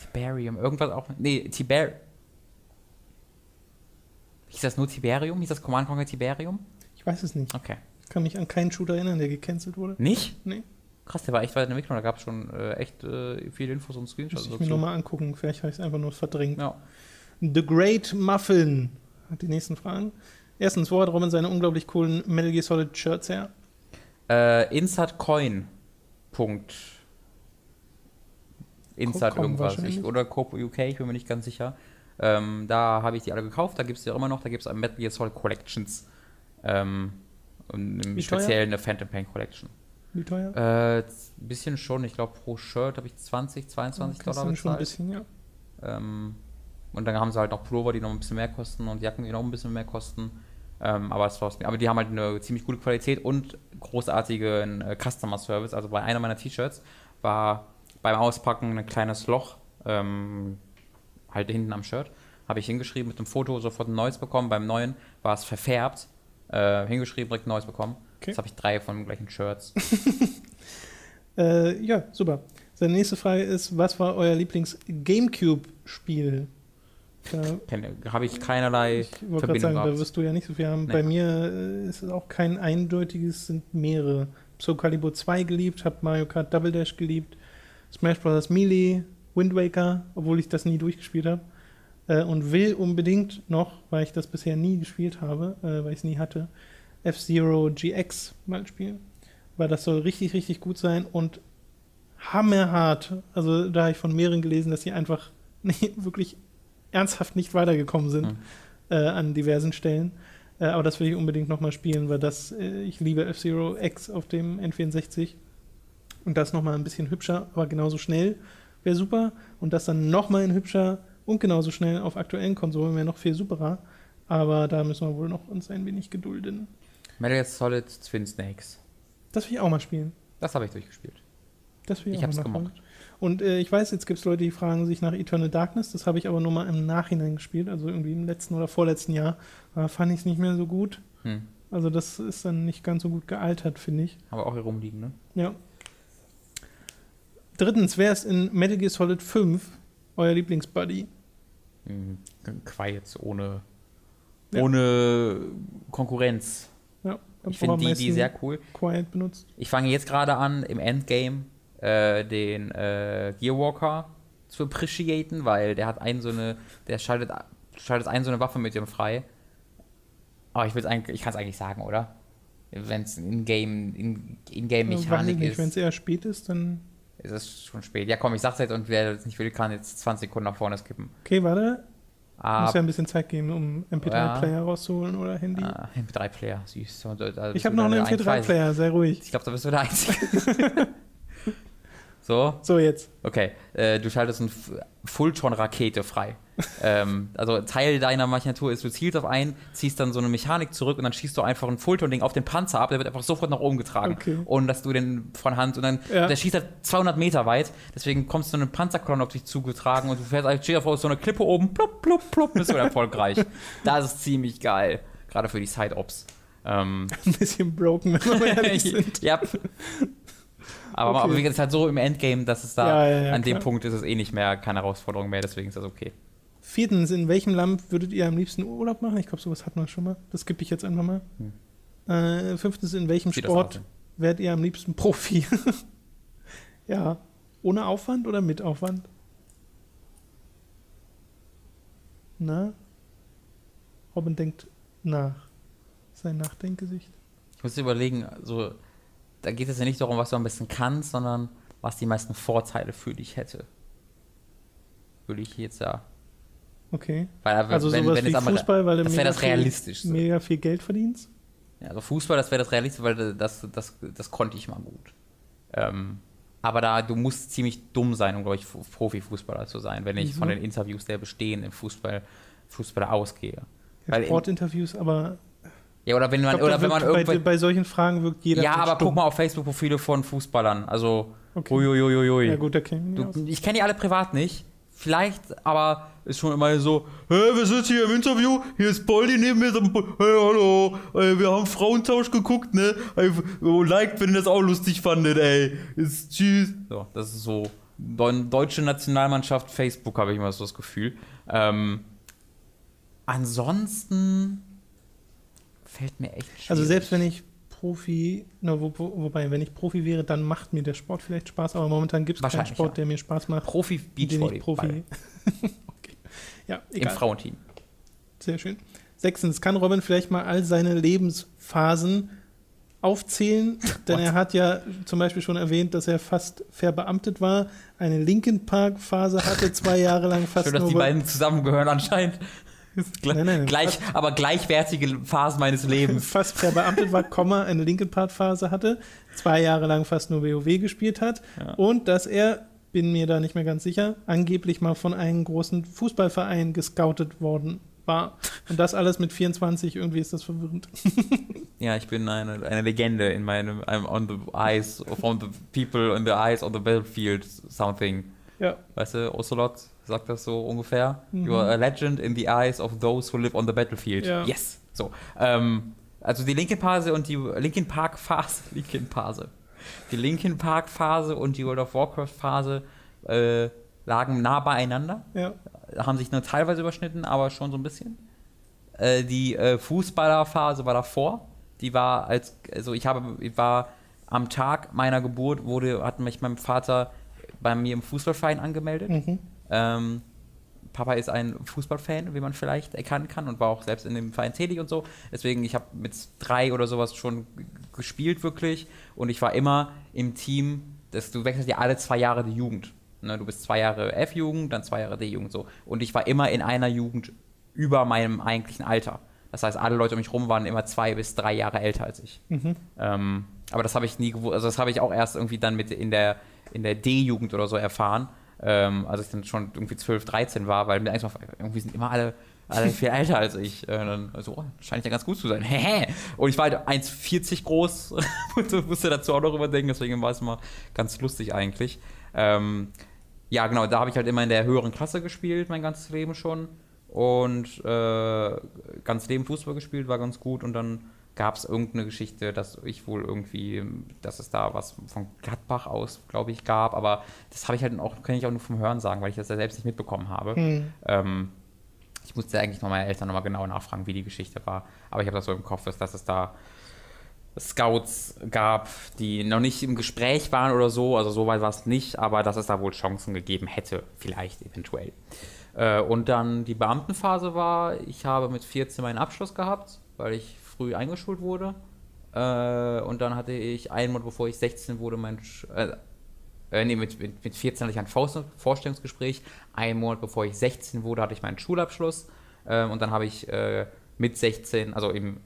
Tiberium, irgendwas auch. Nee, Tiber. Hieß das nur Tiberium? Hieß das Command Conquer Tiberium?
Ich weiß es nicht.
Okay.
Ich kann mich an keinen Shooter erinnern, der gecancelt wurde.
Nicht?
Nee.
Krass, der war echt weit in der Entwicklung, da gab es schon äh, echt äh, viele Infos und Screenshots.
Muss ich mir nochmal angucken, vielleicht habe ich es einfach nur verdrängt.
Ja.
The Great Muffin hat die nächsten Fragen. Erstens, wo hat Robin seine unglaublich coolen Metal Gear Solid Shirts her?
Äh, Insert Coin. Punkt. Insert irgendwas. Ich, oder Coop UK, ich bin mir nicht ganz sicher. Ähm, da habe ich die alle gekauft, da gibt es die auch immer noch, da gibt es Metal Gear Solid Collections. Ähm, und im speziellen eine Phantom Pain Collection.
Wie teuer?
Äh, ein bisschen schon, ich glaube pro Shirt habe ich 20, 22
okay, Dollar bezahlt. schon ein bisschen, ja.
Ähm, und dann haben sie halt noch Pullover, die noch ein bisschen mehr kosten und Jacken, die noch ein bisschen mehr kosten. Ähm, aber, es aber die haben halt eine ziemlich gute Qualität und großartigen äh, Customer Service. Also bei einer meiner T-Shirts war beim Auspacken ein kleines Loch, ähm, halt hinten am Shirt. Habe ich hingeschrieben mit dem Foto, sofort ein neues bekommen. Beim neuen war es verfärbt äh, hingeschrieben, direkt ein neues bekommen. Okay. Jetzt habe ich drei von den gleichen Shirts.
äh, ja, super. Seine nächste Frage ist: Was war euer Lieblings-Gamecube-Spiel?
Habe ich keinerlei ich
wollte gerade sagen, gehabt. da wirst du ja nicht so viel haben. Nee. Bei mir äh, ist es auch kein eindeutiges, sind mehrere. Soul Calibur 2 geliebt, habe Mario Kart Double Dash geliebt, Smash Bros. Melee, Wind Waker, obwohl ich das nie durchgespielt habe äh, und will unbedingt noch, weil ich das bisher nie gespielt habe, äh, weil ich es nie hatte, F-Zero GX mal spielen. Weil das soll richtig, richtig gut sein und hammerhart. Also da habe ich von mehreren gelesen, dass sie einfach nee, wirklich ernsthaft nicht weitergekommen sind mhm. äh, an diversen Stellen. Äh, aber das will ich unbedingt nochmal spielen, weil das, äh, ich liebe F-Zero X auf dem N64. Und das nochmal ein bisschen hübscher, aber genauso schnell wäre super. Und das dann nochmal in hübscher und genauso schnell auf aktuellen Konsolen wäre noch viel superer. Aber da müssen wir wohl noch uns ein wenig gedulden.
Metal Gear Solid Twin Snakes.
Das will ich auch mal spielen.
Das habe ich durchgespielt.
Das will ich,
ich auch mal gemocht.
Und äh, ich weiß, jetzt gibt es Leute, die fragen sich nach Eternal Darkness. Das habe ich aber nur mal im Nachhinein gespielt, also irgendwie im letzten oder vorletzten Jahr. Da fand ich es nicht mehr so gut. Hm. Also das ist dann nicht ganz so gut gealtert, finde ich.
Aber auch hier rumliegen, ne?
Ja. Drittens, wer ist in Metal Gear Solid 5 euer Lieblingsbuddy?
Mhm. Quiet ohne, ja. ohne Konkurrenz.
Ja,
ich finde die, die sehr cool.
Quiet benutzt.
Ich fange jetzt gerade an, im Endgame äh, den äh, Gearwalker zu appreciaten, weil der hat einen so eine, der schaltet, schaltet einen so eine Waffe mit ihm frei. Aber ich ich kann es eigentlich sagen, oder? Wenn es in-game, in-game-Mechanik
ist. Wenn es eher spät ist, dann.
Ist es schon spät. Ja, komm, ich sag's jetzt und wer es nicht will, kann jetzt 20 Sekunden nach vorne skippen.
Okay, warte. Ah, Muss ja ein bisschen Zeit geben, um MP3-Player ja. rauszuholen oder Handy. Ah,
MP3-Player, süß.
ich habe noch einen MP3-Player, sei ruhig.
Ich glaube, da bist du der Einzige. So?
So, jetzt.
Okay, äh, du schaltest eine Fulltron-Rakete frei. ähm, also Teil deiner Machinatur ist, du zielst auf einen, ziehst dann so eine Mechanik zurück und dann schießt du einfach ein Fulltron-Ding auf den Panzer ab, der wird einfach sofort nach oben getragen. Okay. Und dass du den von Hand und dann, ja. der schießt halt 200 Meter weit, deswegen kommst du eine Panzerkolonne auf dich zugetragen und du fährst halt, stehst auf so eine Klippe oben, plupp, plupp, plupp, bist du erfolgreich. das ist ziemlich geil. Gerade für die Side-Ops.
Ähm, ein bisschen broken, wenn wir ehrlich sind.
ja. Aber, okay. es ist halt so im Endgame, dass es da ja, ja, an dem Punkt ist es eh nicht mehr keine Herausforderung mehr, deswegen ist das okay.
Viertens, in welchem Land würdet ihr am liebsten Urlaub machen? Ich glaube, sowas hat man schon mal. Das gebe ich jetzt einfach mal. Hm. Äh, fünftens, in welchem Wie Sport werdet ihr am liebsten Profi? ja, ohne Aufwand oder mit Aufwand? Na? Robin denkt nach. Sein Nachdenkgesicht.
Ich muss überlegen, so da geht es ja nicht darum, was du am besten kannst, sondern was die meisten Vorteile für dich hätte. Würde ich jetzt ja.
Okay.
Weil,
also wenn, sowas wenn wie Fußball, weil du
das wäre das Realistischste.
mega viel Geld verdienst?
Ja, also Fußball, das wäre das Realistischste, weil das, das, das konnte ich mal gut. Ähm, aber da, du musst ziemlich dumm sein, um, glaube ich, Profifußballer zu sein, wenn ich mhm. von den Interviews der bestehenden Fußball, Fußballer ausgehe.
Ja, Sportinterviews, aber
ja, oder wenn man, glaub, oder wenn man
bei, bei, solchen Fragen wirkt jeder.
Ja, aber stumm. guck mal auf Facebook-Profile von Fußballern. Also, okay. uiuiuiui.
Ja, gut, da kenn
ich du, Ich kenne die alle privat nicht. Vielleicht, aber ist schon immer so, hey, wir sind hier im Interview, hier ist Poldi neben mir, hey, hallo, ey, wir haben Frauentausch geguckt, ne? Ey, oh, liked, wenn ihr das auch lustig fandet, ey. Ist, tschüss. So, das ist so deutsche Nationalmannschaft Facebook, habe ich immer so das Gefühl. Ähm, ansonsten fällt mir echt schwer.
Also selbst wenn ich Profi, na, wo, wo, wobei, wenn ich Profi wäre, dann macht mir der Sport vielleicht Spaß, aber momentan gibt es keinen Sport, ja. der mir Spaß macht.
Profi Beachvolleyball.
Profi. okay. Ja,
egal. Im Frauenteam.
Sehr schön. Sechstens, kann Robin vielleicht mal all seine Lebensphasen aufzählen, denn er hat ja zum Beispiel schon erwähnt, dass er fast verbeamtet war, eine Linkin Park Phase hatte, zwei Jahre lang fast
Schön, dass die beiden zusammengehören anscheinend. nein, nein, gleich, aber gleichwertige Phasen meines Lebens.
fast verbeamtet war, Komma, eine Linkin Part Phase hatte, zwei Jahre lang fast nur WoW gespielt hat ja. und dass er, bin mir da nicht mehr ganz sicher, angeblich mal von einem großen Fußballverein gescoutet worden war. Und das alles mit 24, irgendwie ist das verwirrend.
ja, ich bin eine, eine Legende in meinem I'm on the eyes of the people in the eyes of the battlefield something.
Ja.
Weißt du, Ocelot sagt das so ungefähr. Mhm. You are a legend in the eyes of those who live on the battlefield. Ja. Yes. So. Ähm, also die Linkin Phase und die Linkin Park Phase, Linkin Phase. Die Linkin Park Phase und die World of Warcraft Phase äh, lagen nah beieinander.
Ja.
Haben sich nur teilweise überschnitten, aber schon so ein bisschen. Äh, die äh, Fußballerphase war davor. Die war als, also ich habe, ich war am Tag meiner Geburt wurde, hat mich mein Vater bei mir im Fußballverein angemeldet. Mhm. Ähm, Papa ist ein Fußballfan, wie man vielleicht erkennen kann, und war auch selbst in dem Verein tätig und so. Deswegen, ich habe mit drei oder sowas schon gespielt, wirklich. Und ich war immer im Team, dass du wechselst ja alle zwei Jahre die Jugend. Ne, du bist zwei Jahre F-Jugend, dann zwei Jahre D-Jugend so. Und ich war immer in einer Jugend über meinem eigentlichen Alter. Das heißt, alle Leute um mich rum waren immer zwei bis drei Jahre älter als ich. Mhm. Ähm, aber das habe ich nie gewusst, also das habe ich auch erst irgendwie dann mit in der in der D-Jugend oder so erfahren, ähm, als ich dann schon irgendwie 12, 13 war, weil mir eigentlich irgendwie sind immer alle, alle viel älter als ich. Äh, dann, also, oh, scheint ja ganz gut zu sein. und ich war halt 1,40 groß, musste dazu auch noch überdenken, deswegen war es immer ganz lustig eigentlich. Ähm, ja, genau, da habe ich halt immer in der höheren Klasse gespielt, mein ganzes Leben schon. Und äh, ganz Leben Fußball gespielt, war ganz gut. Und dann gab es irgendeine Geschichte, dass ich wohl irgendwie, dass es da was von Gladbach aus, glaube ich, gab. Aber das habe ich halt auch, kann ich auch nur vom Hören sagen, weil ich das ja selbst nicht mitbekommen habe. Hm. Ähm, ich musste eigentlich noch meine Eltern nochmal genau nachfragen, wie die Geschichte war. Aber ich habe das so im Kopf, dass, es da Scouts gab, die noch nicht im Gespräch waren oder so. Also so weit war es nicht, aber dass es da wohl Chancen gegeben hätte, vielleicht eventuell. Äh, und dann die Beamtenphase war, ich habe mit 14 meinen Abschluss gehabt, weil ich früh eingeschult wurde. Äh, und dann hatte ich einen Monat, bevor ich 16 wurde, mein. Äh, äh, nee, mit, mit, mit 14 hatte ich ein Vorstellungsgespräch. Einen Monat bevor ich 16 wurde, hatte ich meinen Schulabschluss. Äh, und dann habe ich äh, mit 16, also im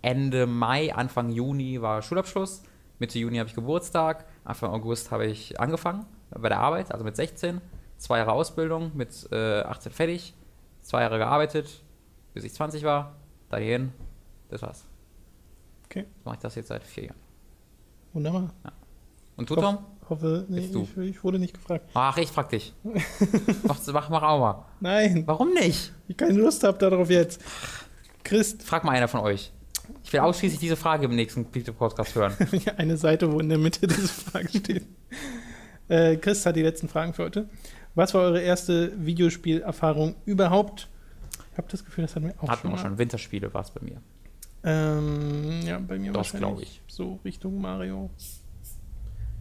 Ende Mai, Anfang Juni war Schulabschluss. Mitte Juni habe ich Geburtstag. Anfang August habe ich angefangen bei der Arbeit, also mit 16. Zwei Jahre Ausbildung, mit äh, 18 fertig. Zwei Jahre gearbeitet, bis ich 20 war. Dahin. Das war's.
Okay.
So mache ich das jetzt seit vier Jahren.
Wunderbar.
Und du, Tom?
Hoffe, nee,
du?
ich, ich wurde nicht gefragt.
Ach, ich frag dich. mach, mach, mach auch mal.
Nein,
Warum nicht?
ich keine Lust habe darauf jetzt. Christ,
Frag mal einer von euch. Ich will ausschließlich diese Frage im nächsten Podcast hören.
eine Seite, wo in der Mitte diese Frage steht. Äh, Chris hat die letzten Fragen für heute. Was war eure erste Videospielerfahrung überhaupt? Ich habe das Gefühl, das hatten wir auch
Hatten
schon.
wir
mal.
schon. Winterspiele war es bei mir.
Ähm, ja, bei mir
Das
wahrscheinlich so Richtung Mario.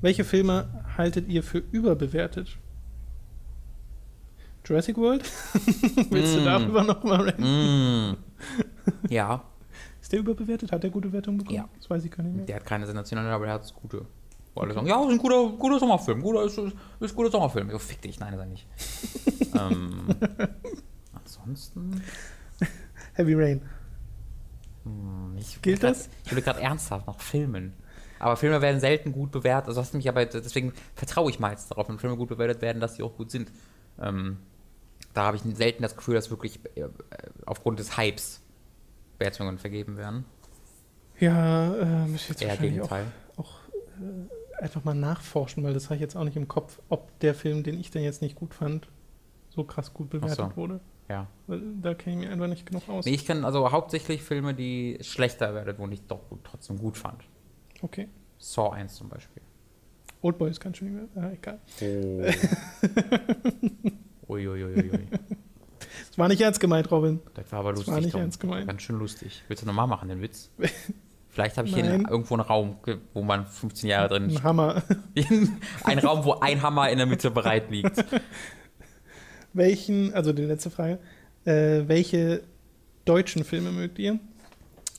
Welche Filme haltet ihr für überbewertet? Jurassic World? Willst du
Mm.
darüber nochmal reden?
Mm. Ja,
Ist der überbewertet? Hat der gute Wertung bekommen?
Ja.
Das weiß ich gar nicht mehr.
der hat keine sensationelle, aber der hat gute. Wo alle sagen, ja, ist ein guter, guter Sommerfilm. Guter, ist, ist, ist ein guter Sommerfilm. So, fick dich, nein, ist er nicht. ähm, ansonsten.
Heavy Rain.
Hm, Ich
Gilt
grad,
das?
Ich würde gerade ernsthaft noch filmen. Aber Filme werden selten gut bewertet. Also hast mich aber, deswegen vertraue ich mal jetzt darauf, wenn Filme gut bewertet werden, dass sie auch gut sind. Ähm, da habe ich selten das Gefühl, dass wirklich äh, aufgrund des Hypes Wertungen vergeben werden.
Ja, äh, muss ich jetzt
Eher
wahrscheinlich auch,
Gegenteil.
auch äh, einfach mal nachforschen, weil das habe ich jetzt auch nicht im Kopf, ob der Film, den ich dann jetzt nicht gut fand, so krass gut bewertet
so.
wurde.
Ja.
Da kenne ich mir einfach nicht genug aus.
Nee, ich kenne also hauptsächlich Filme, die schlechter werden, wo ich doch gut, trotzdem gut fand.
Okay.
Saw 1 zum Beispiel.
Oldboy ist ganz schön. Ah, egal.
Uiuiuiui.
Das war nicht ernst gemeint, Robin.
Das war aber
Das
lustig.
war nicht ernst gemeint.
Ganz schön lustig. Willst du nochmal machen, den Witz? Vielleicht habe ich hier
Nein.
irgendwo einen Raum, wo man 15 Jahre drin
Ein Hammer.
Ein Raum, wo ein Hammer in der Mitte bereit liegt.
Welchen, also die letzte Frage, äh, welche deutschen Filme mögt ihr?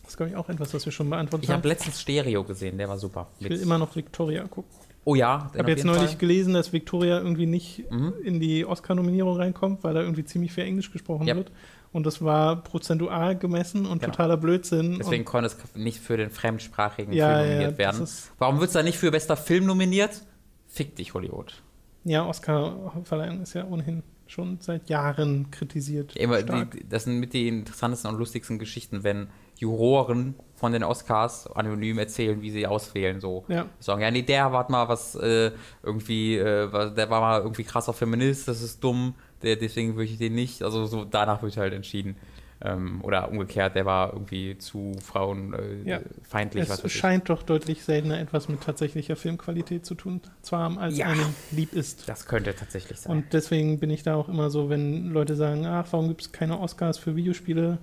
Das ist, glaube ich, auch etwas, was wir schon beantwortet
Ich
haben.
habe letztens Stereo gesehen, der war super.
Ich will immer noch Victoria gucken.
oh ja,
Ich habe jetzt neulich gelesen, dass Victoria irgendwie nicht
Mhm.
in die Oscar-Nominierung reinkommt, weil da irgendwie ziemlich viel Englisch gesprochen
Ja.
wird. Und das war prozentual gemessen und
Genau.
totaler Blödsinn.
Deswegen konnte es nicht für den fremdsprachigen
Ja,
Film
ja,
nominiert
das
werden. Warum wird es da nicht für bester Film nominiert? Fick dich, Hollywood.
ja, Oscar-Verleihung ist ja ohnehin schon seit Jahren kritisiert.
Immer
stark.
die, das sind mit die interessantesten und lustigsten Geschichten, wenn Juroren von den Oscars anonym erzählen, wie sie auswählen. So
Ja.
sagen, ja, nee, der war mal was äh, irgendwie, äh, der war mal irgendwie krasser Feminist, das ist dumm, der, deswegen würde ich den nicht. Also so danach wird halt entschieden. Ähm, oder umgekehrt, der war irgendwie zu frauenfeindlich,
Ja.
äh, feindlich, was
Es
weiß ich.
scheint doch deutlich seltener etwas mit tatsächlicher Filmqualität zu tun zu haben, als
Ja.
einem lieb ist.
Das könnte tatsächlich sein.
Und deswegen bin ich da auch immer so, wenn Leute sagen, ach, warum gibt es keine Oscars für Videospiele?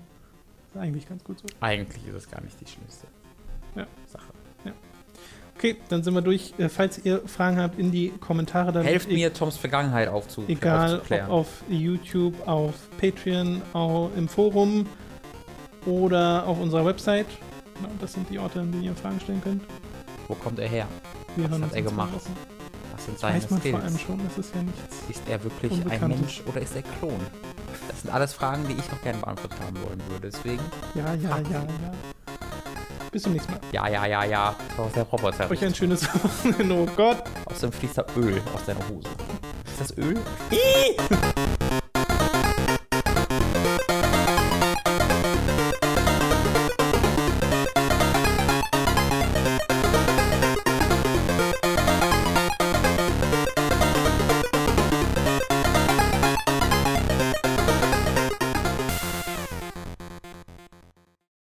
Eigentlich ganz gut so.
Eigentlich ist es gar nicht die schlimmste
Ja. Okay, dann sind wir durch. Äh, Falls ihr Fragen habt, in die Kommentare dann.
Helft
e-
mir, Toms Vergangenheit aufzu
Egal,
aufzuklären.
auf YouTube, auf Patreon, auch im Forum oder auf unserer Website. Das sind die Orte, an denen ihr Fragen stellen könnt.
Wo kommt er her?
Wir
Was hat er gemacht? Was sind seine
weiß man vor allem
Skills?
schon, das ist ja nichts.
Ist er wirklich ein. Mensch oder ist er Klon? Das sind alles Fragen, die ich noch gerne beantwortet haben wollen würde. Deswegen,
Ja, ja, ja, ja. Bis zum nächsten Mal.
ja, ja, ja, ja. Das ist der Roboter.
Euch ein schönes Wochenende. Oh Gott.
Außerdem fließt da Öl aus deiner Hose. Ist das Öl? Ih!